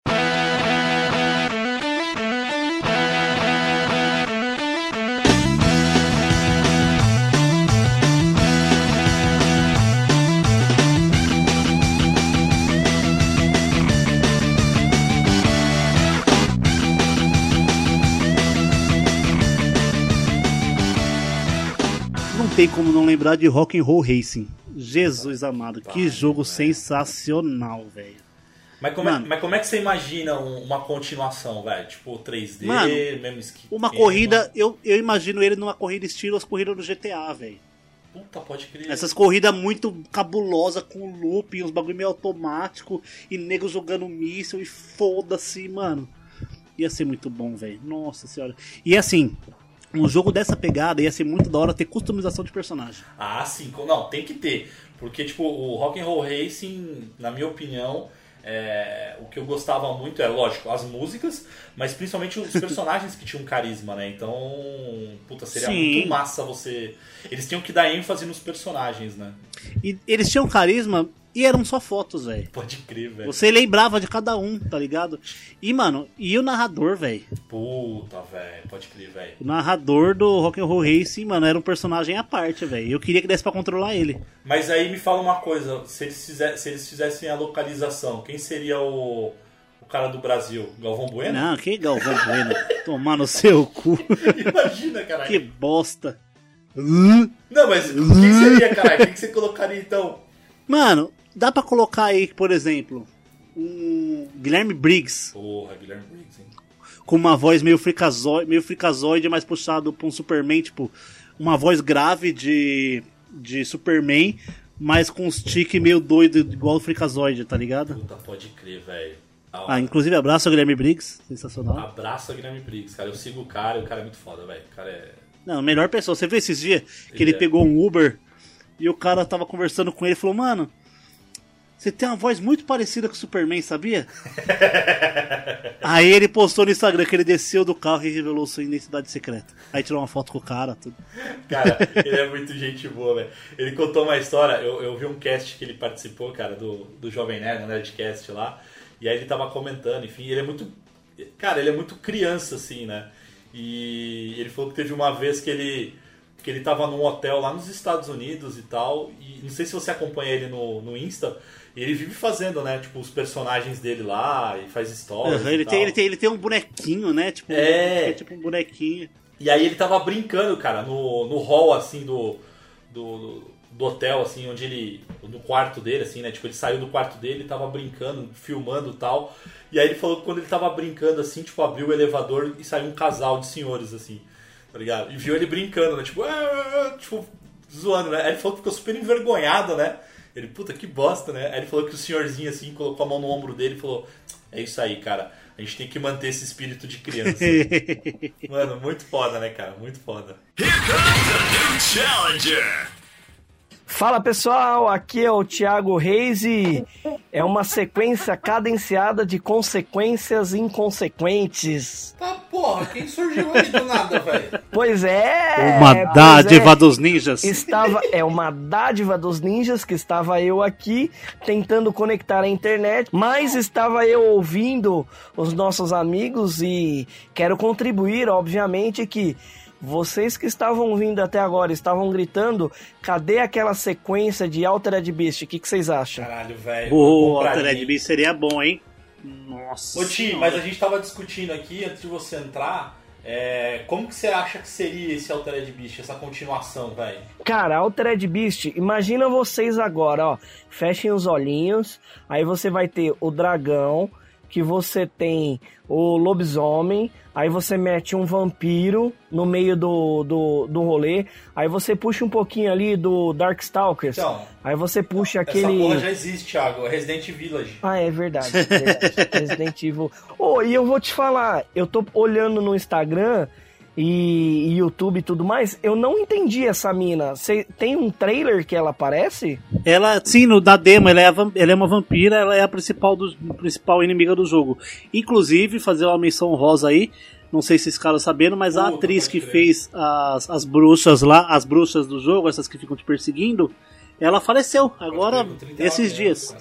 Tem como não lembrar de Rock and Roll Racing. Jesus amado, que jogo sensacional, velho. Mas como, é, mas como é que você imagina um- uma continuação, velho? Tipo 3D, Mano, mesmo esquema. Uma corrida, eu, eu imagino ele numa corrida estilo as corridas do GTA, velho. Puta, pode crer. Essas corridas muito cabulosas com looping, uns bagulho meio automático e nego jogando míssil e foda-se, mano. Ia ser muito bom, velho. Nossa senhora. E assim, um jogo dessa pegada ia ser muito da hora ter customização de personagem. Ah, sim. Não, tem que ter. Porque, tipo, o Rock and Roll Racing, na minha opinião, é, o que eu gostava muito é, lógico, as músicas, mas principalmente os personagens que tinham carisma, né? Então, puta, seria Sim. muito massa você... Eles tinham que dar ênfase nos personagens, né? E eles tinham carisma e eram só fotos, velho. Pode crer, velho. Você lembrava de cada um, tá ligado? E, mano, e o narrador, velho? Puta, velho. Pode crer, velho. O narrador do Rock and Roll Racing, mano, era um personagem à parte, velho. Eu queria que desse pra controlar ele. Mas aí me fala uma coisa, se eles, fizer, se eles fizessem a localização, quem seria o, o cara do Brasil? Galvão Bueno? Não, que Galvão Bueno. Tomar no seu cu. Imagina, caralho. que bosta. Não, mas o que seria, cara? O que você colocaria então? Mano, dá pra colocar aí, por exemplo, um Guilherme Briggs Porra, Guilherme Briggs, hein? com uma voz meio fricazoide, meio fricazoide, mais puxado pra um Superman, tipo, uma voz grave de, de Superman, mas com uns tique meio doido, igual o fricazoide, tá ligado? Puta, pode crer, velho. Ah, hora. inclusive abraço ao Guilherme Briggs, sensacional. Abraço a Guilherme Briggs, cara. Eu sigo o cara o cara é muito foda, velho. O cara é. Não, melhor pessoa. Você viu esses dias que Ele ele é. pegou um Uber e o cara tava conversando com ele e falou, mano, você tem uma voz muito parecida com o Superman, sabia? Aí ele postou no Instagram que ele desceu do carro e revelou sua identidade secreta. Aí tirou uma foto com o cara, tudo. Cara, ele é muito gente boa, velho. Ele contou uma história, eu, eu vi um cast que ele participou, cara, do, do Jovem Nerd, no Nerdcast lá. E aí ele tava comentando, enfim, ele é muito. Cara, ele é muito criança, assim, né? E ele falou que teve uma vez que ele. Que ele tava num hotel lá nos Estados Unidos e tal. E não sei se você acompanha ele no, no Insta. E ele vive fazendo, né? Tipo, os personagens dele lá e faz stories. Uhum, ele, tem, ele, tem, ele tem um bonequinho, né? Tipo, É. é tipo um bonequinho. E aí ele tava brincando, cara, no, no hall, assim, do, do, do hotel, assim, onde ele... No quarto dele, assim, né? Tipo, ele saiu do quarto dele, tava brincando, filmando e tal. E aí ele falou que quando ele tava brincando, assim, tipo, abriu o elevador e saiu um casal de senhores, assim, tá ligado? E viu ele brincando, né? Tipo, "Ah, ah, ah", tipo, zoando, né? Aí ele falou que ficou super envergonhado, né? Ele, puta, que bosta, né? Aí ele falou que o senhorzinho, assim, colocou a mão no ombro dele e falou, é isso aí, cara. A gente tem que manter esse espírito de criança. Mano, muito foda, né, cara? Muito foda. Challenger. Fala pessoal, aqui é o Thiago Reis e é uma sequência cadenciada de consequências inconsequentes. Tá, porra, quem surgiu aí do nada, velho? Pois é! Uma pois dádiva é. dos ninjas. Estava, é uma dádiva dos ninjas que estava eu aqui tentando conectar a internet, mas estava eu ouvindo os nossos amigos e quero contribuir, obviamente, que vocês que estavam vindo até agora estavam gritando, cadê aquela sequência de Altered Beast? O que, que vocês acham? Caralho, velho. Compraria. Altered Beast seria bom, hein? Nossa. Ô, Ti, mas a gente tava discutindo aqui, antes de você entrar, é, como que você acha que seria esse Altered Beast, essa continuação, velho? Cara, Altered Beast, imagina vocês agora, ó. Fechem os olhinhos. Aí você vai ter o dragão, que você tem o lobisomem, aí você mete um vampiro no meio do, do, do rolê, aí você puxa um pouquinho ali do Darkstalkers, Então, aí você puxa Essa aquele... porra já existe, Thiago. É Resident Village. Ah, é verdade. é verdade. Resident Evil. Oh, e eu vou te falar, eu tô olhando no Instagram e, e YouTube e tudo mais, eu não entendi essa mina. Cê, tem um trailer que ela aparece? Ela, sim, no, na demo, ela é, a ela é uma vampira, ela é a principal, do, principal inimiga do jogo. Inclusive, fazer uma menção rosa aí, não sei se vocês ficaram sabendo, mas a atriz que fez as, as bruxas lá, as bruxas do jogo, essas que ficam te perseguindo, ela faleceu agora, crer, com 39 esses dias.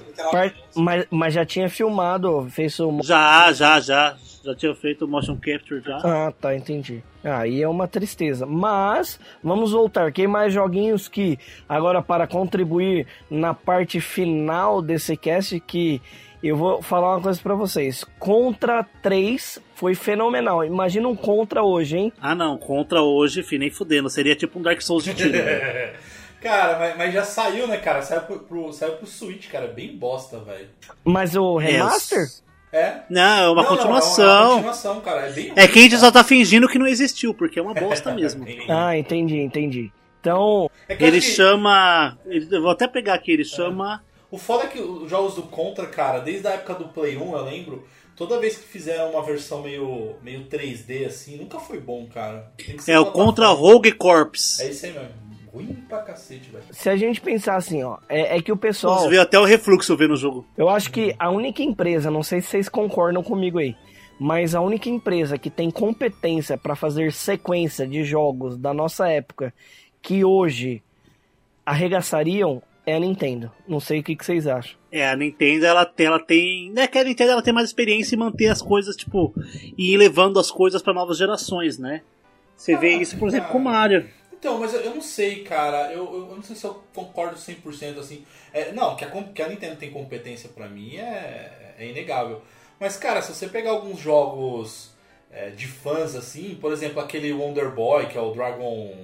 Mas, mas já tinha filmado, fez o. Já, já, já. Já tinha feito o motion capture já. Ah, tá, entendi. Aí é uma tristeza. Mas, vamos voltar. Quem mais joguinhos que, agora para contribuir na parte final desse cast, que eu vou falar uma coisa pra vocês. Contra 3 foi fenomenal. Imagina um Contra hoje, hein? Ah não, contra hoje, fi, nem fudendo. Seria tipo um Dark Souls de tiro. Cara, mas, mas já saiu, né, cara? Saiu pro, pro, saiu pro Switch, cara. Bem bosta, velho. Mas o remaster? É? Não, é uma Não, não, é uma continuação. continuação, cara. É, bem É que a gente só tá fingindo que não existiu, porque é uma bosta mesmo. Ah, entendi, entendi. Então, É Ele que- chama. ele- eu vou até pegar aqui, ele chama. O foda é que os jogos do Contra, cara, desde a época do Play 1, eu lembro, toda vez que fizeram uma versão meio, meio 3D assim, nunca foi bom, cara. Tem que ser É o. Contra Rogue Corps. É isso aí mesmo. Ruim pra cacete, velho. se a gente pensar assim, ó, é, é que o pessoal. Você viu até o refluxo vendo o jogo. Eu acho que a única empresa, não sei se vocês concordam comigo aí, mas a única empresa que tem competência para fazer sequência de jogos da nossa época que hoje arregaçariam é a Nintendo. Não sei o que, que vocês acham. É, a Nintendo ela tem, ela tem. Né, que a Nintendo ela tem mais experiência em manter as coisas, tipo, e ir levando as coisas pra novas gerações, né? Você vê isso, por exemplo, com o Mario. Então, mas eu, eu não sei, cara. Eu, eu, eu não sei se eu concordo 100% assim. É, não, que a, que a Nintendo tem competência pra mim é, é inegável. Mas, cara, se você pegar alguns jogos é, de fãs assim, por exemplo, aquele Wonder Boy, que é o Dragon.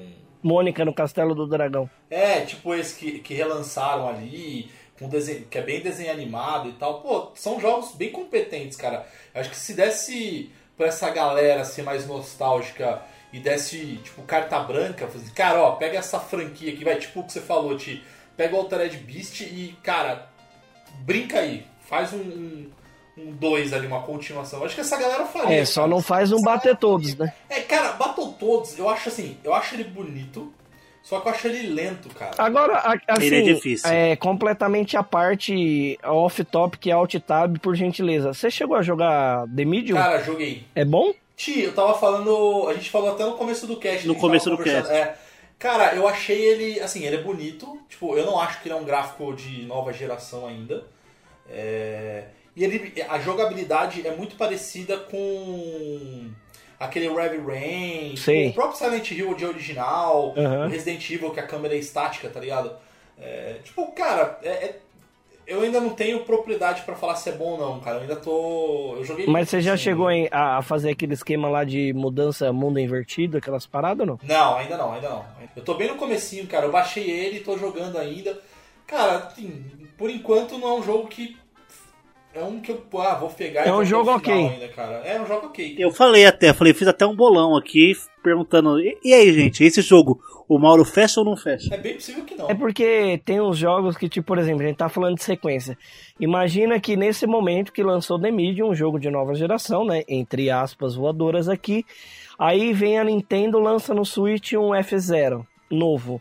Mônica no Castelo do Dragão. É, tipo esse que, que relançaram ali, com desenho, que é bem desenho animado e tal. Pô, são jogos bem competentes, cara. Acho que se desse pra essa galera ser mais nostálgica e desse, tipo, carta branca, assim, cara, ó, pega essa franquia aqui, vai, tipo o que você falou, Ti, pega o Altered Beast e, cara, brinca aí, faz um 2 um, um ali, uma continuação. Eu acho que essa galera faria. É, só não faz um bater todos, né? É, cara, Battle Todos, eu acho assim, eu acho ele bonito, só que eu acho ele lento, cara. Agora, assim, Ele é difícil. é completamente a parte off-topic e alt-tab, por gentileza. Você chegou a jogar The Medium? Cara, joguei. É bom? Ti, eu tava falando. A gente falou até no começo do cast. No começo do conversando, É, cara, eu achei ele. Assim, ele é bonito. Tipo, eu não acho que ele é um gráfico de nova geração ainda. É, e ele, a jogabilidade é muito parecida com aquele Heavy Rain, Sei. o próprio Silent Hill de original, o Resident Evil que a câmera é estática, tá ligado? É, tipo, cara, é- é- eu ainda não tenho propriedade pra falar se é bom ou não, cara. Eu ainda tô. Eu joguei. Mas você já assim, chegou em- a a fazer aquele esquema lá de mudança mundo invertido, aquelas paradas ou não? Não, ainda não, ainda não. Eu tô bem no comecinho, cara. Eu baixei ele, tô jogando ainda. Cara, assim, por enquanto não é um jogo que. É um que eu ah, vou pegar e É um jogo final ok. Ainda, cara. É um jogo ok. Eu falei até, falei, fiz até um bolão aqui perguntando. E, e aí, gente, esse jogo, o Mauro fecha ou não fecha? É bem possível que não. É porque tem uns jogos que, tipo, por exemplo, a gente tá falando de sequência. Imagina que nesse momento que lançou The Medium, um jogo de nova geração, né? Entre aspas voadoras aqui. Aí vem a Nintendo, lança no Switch um F0 novo,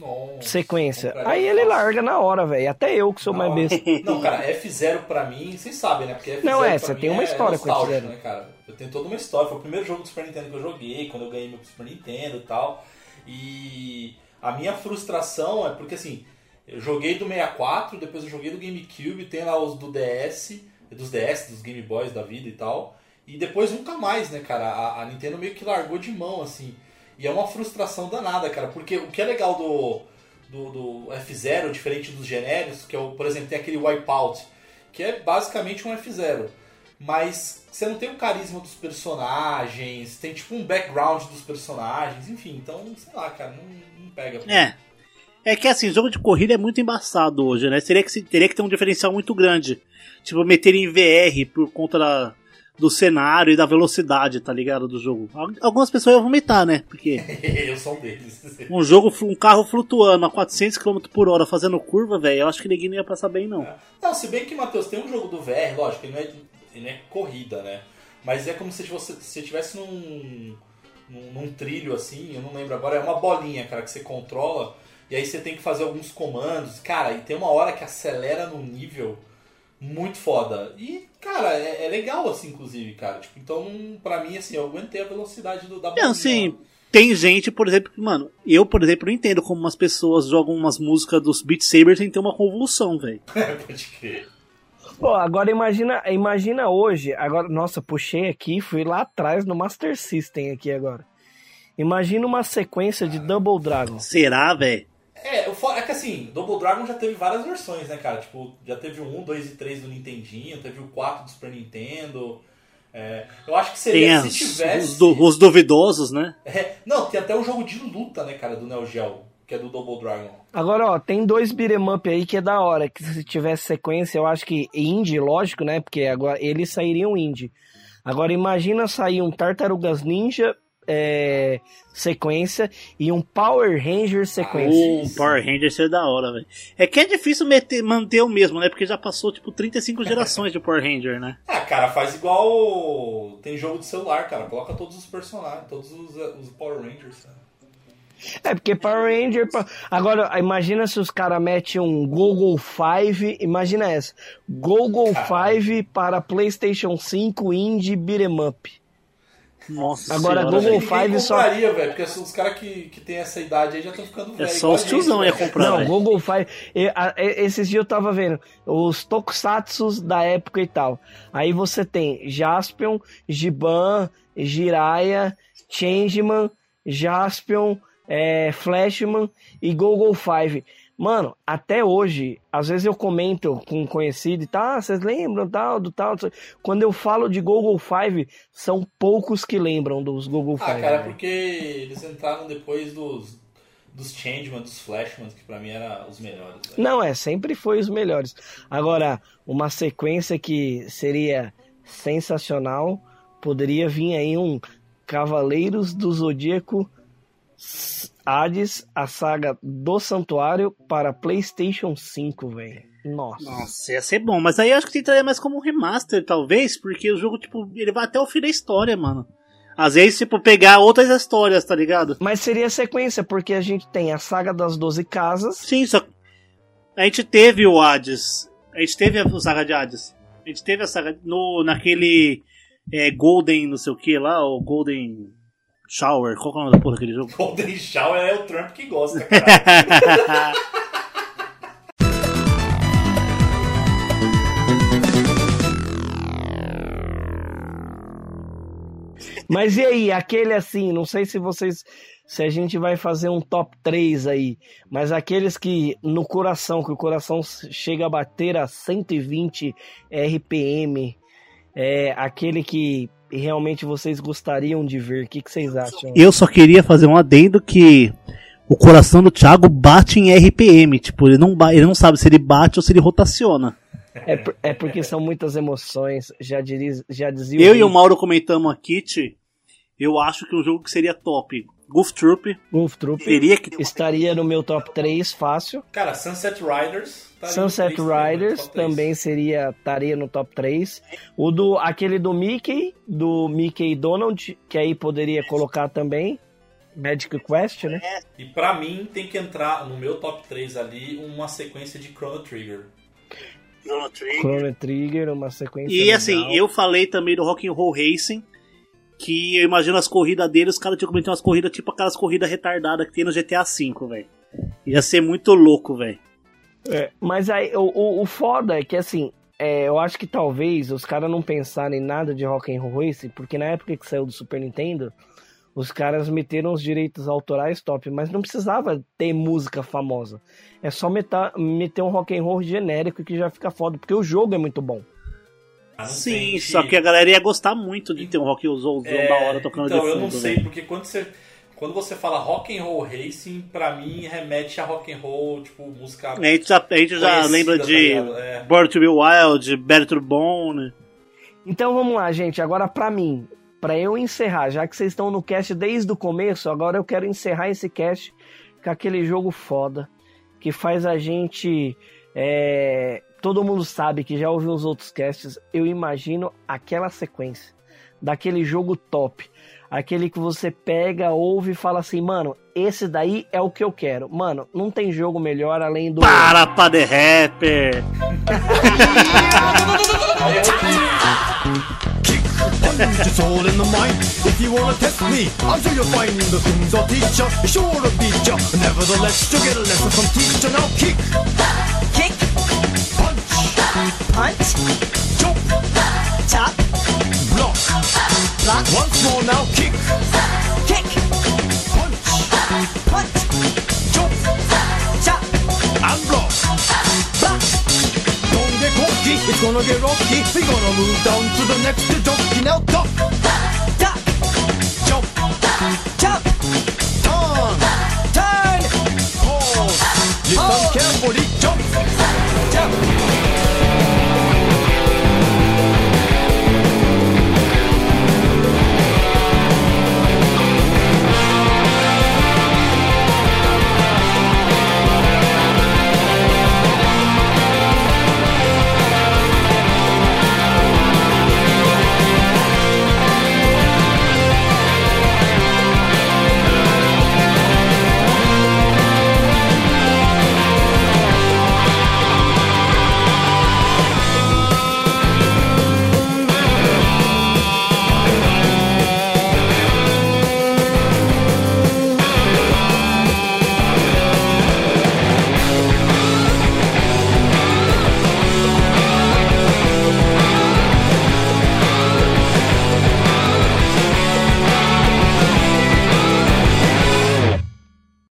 Nossa, sequência. Aí ele larga na hora, velho. Até eu que sou mais besta. Não, cara, F0 pra mim, vocês sabem, né? Porque F0 Não, é, você tem uma é história com nostálgico, F0. né, cara? Eu tenho toda uma história. Foi o primeiro jogo do Super Nintendo que eu joguei, quando eu ganhei meu Super Nintendo e tal. E a minha frustração é porque, assim, eu joguei do 64, depois eu joguei do GameCube, tem lá os do DS, dos DS, dos Game Boys da vida e tal. E depois nunca mais, né, cara? A, a Nintendo meio que largou de mão, assim. E é uma frustração danada, cara, porque o que é legal do, do, do F0, diferente dos genéricos, que é o, por exemplo, tem aquele Wipeout, que é basicamente um F0. Mas você não tem o carisma dos personagens, tem tipo um background dos personagens, enfim, então, sei lá, cara, não, não pega. É. É que assim, jogo de corrida é muito embaçado hoje, né? Teria que, teria que ter um diferencial muito grande. Tipo, meter em VR por conta da- do cenário e da velocidade, tá ligado? Do jogo. Al- Algumas pessoas iam vomitar, né? Porque eu sou um deles. um jogo, um carro flutuando a 400 km por hora fazendo curva, velho, eu acho que ninguém não ia passar bem, não. Não, se bem que, Matheus, tem um jogo do VR, lógico, ele não é, ele não é corrida, né? Mas é como se você se você estivesse num, num, num trilho assim, eu não lembro agora, é uma bolinha, cara, que você controla, e aí você tem que fazer alguns comandos. Cara, e tem uma hora que acelera num nível muito foda. E, cara, é, é legal assim, inclusive, cara. Tipo, então, pra mim, assim, eu aguentei a velocidade do, da. Não, assim, tem gente, por exemplo, que, mano, eu, por exemplo, não entendo como umas pessoas jogam umas músicas dos Beat Saber sem ter uma convulsão, velho. Pode crer. Pô, agora imagina, imagina hoje, agora, nossa, puxei aqui, fui lá atrás no Master System aqui agora. Imagina uma sequência de Double Dragon. Será, velho? É, o é que assim, Double Dragon já teve várias versões, né, cara? Tipo, já teve o 1, 2 e 3 do Nintendinho, teve o 4 do Super Nintendo. É, eu acho que Tem seria se os, tivesse. os, du- os duvidosos, né? É, não, tem até um jogo de luta, né, cara, do Neo Geo, que é do Double Dragon. Agora, ó, tem dois beat'em up aí que é da hora, que se tivesse sequência, eu acho que indie, lógico, né, porque agora eles sairiam indie. Agora imagina sair um Tartarugas Ninja é, sequência e um Power Ranger sequência. Um Power Ranger seria da hora, velho. É que é difícil meter- manter o mesmo, né? Porque já passou, tipo, 35 gerações de Power Ranger, né? Ah, cara, faz igual. Tem jogo de celular, cara. Coloca todos os personagens, todos os, os Power Rangers, cara. É, porque Power Ranger. Agora, imagina se os caras metem um Google 5. Imagina essa: Google 5 para PlayStation 5 Indie Beat'em Up. Nossa Agora, senhora, Google. Ninguém Five só- compraria, velho, porque os caras que, que tem essa idade aí já estão ficando É velhos. só igual os tiozão ia comprar, Não, velho. Google 5. e- a- e- Esses dias eu tava vendo os tokusatsus da época e tal. Aí você tem Jaspion, Giban, Jiraiya, Changeman, Jaspion, é, Flashman e Google 5. Mano, até hoje, às vezes eu comento com um conhecido e tal, ah, vocês lembram tal, do tal. Quando eu falo de Google 5, são poucos que lembram dos Google 5. Ah, cara, né? porque eles entraram depois dos. dos Changeman, dos Flashman, que pra mim eram os melhores. velho. Não, é, sempre foi os melhores. Agora, uma sequência que seria sensacional, poderia vir aí um Cavaleiros do Zodíaco Hades, a saga do Santuário para PlayStation 5, velho. Nossa. Nossa, ia ser bom. Mas aí eu acho que tentaria mais como um remaster, talvez, porque o jogo, tipo, ele vai até o fim da história, mano. Às vezes, tipo, pegar outras histórias, tá ligado? Mas seria sequência, porque a gente tem a saga das 12 casas. Sim, só. A gente teve o Hades. A gente teve a saga de Hades. A gente teve a saga. No, naquele. é, Golden, não sei o que lá, o Golden Shower. Qual que é o nome da porra daquele jogo? Golden Shower é o Trump que gosta, cara. Mas e aí, aquele assim, não sei se vocês. Se a gente vai fazer um top 3 aí, mas aqueles que no coração, que o coração chega a bater a 120 RPM, é aquele que realmente vocês gostariam de ver, o que, que vocês acham? Eu só queria fazer um adendo que o coração do Thiago bate em RPM. Tipo, ele não, ele não sabe se ele bate ou se ele rotaciona. É, por- é porque são muitas emoções, já, diria, já dizia Eu e o Mauro comentamos aqui, Ti, eu acho que um jogo que seria top. Goof Troop Wolf Troop teria que estaria no meu top 3 fácil. Cara, Sunset Riders. tá Sunset também, Riders também seria estaria no top 3. O do aquele do Mickey, do Mickey Donald, que aí poderia colocar também. Magic Quest, né? E pra mim tem que entrar no meu top 3 ali uma sequência de Chrono Trigger. Chrono Trigger, uma sequência. E legal. assim, eu falei também do Rock'n'Roll Racing, que eu imagino as corridas dele, os caras tinham que meter umas corridas tipo aquelas corridas retardadas que tem no GTA V, velho. Ia ser muito louco, velho. É, mas aí o, o, o foda é que assim, é, eu acho que talvez os caras não pensarem em nada de Rock'n'Roll Racing, porque na época que saiu do Super Nintendo, os caras meteram os direitos autorais top, mas não precisava ter música famosa. É só meter, meter um rock'n'roll genérico que já fica foda, porque o jogo é muito bom. Não Sim, tem só que a galera ia gostar muito de ter um rock zouzão É, da hora tocando então, de fundo, eu não sei, velho. porque quando você, quando você fala rock and roll racing, pra mim remete a rock and roll, tipo, música A gente já, a gente já lembra tá de? É. Born to Be Wild, Better to Bone. Então vamos lá, gente. Agora pra mim, pra eu encerrar, já que vocês estão no cast desde o começo, agora eu quero encerrar esse cast com aquele jogo foda que faz a gente. é, Todo mundo sabe que já ouviu os outros casts. Eu imagino aquela sequência daquele jogo top. Aquele que você pega, ouve e fala assim, mano, esse daí é o que eu quero. Mano, não tem jogo melhor além do. Para, pra The Rapper! Just all in the mind. If you wanna test me, I'm sure you'll find the things I'll teach ya. Be sure to beat ya. Nevertheless, you'll get a lesson from teacher. Now kick, Kick, パンチョッチャッブロックブラックワンスモキックキックパンチパンチチョッチャッアンブロックバックドンゲコッキーイコノゲロッキーフィゴムーダンツドネクストジョッキネオトタチョップチャッターンターンホールリフキャンボリジョップ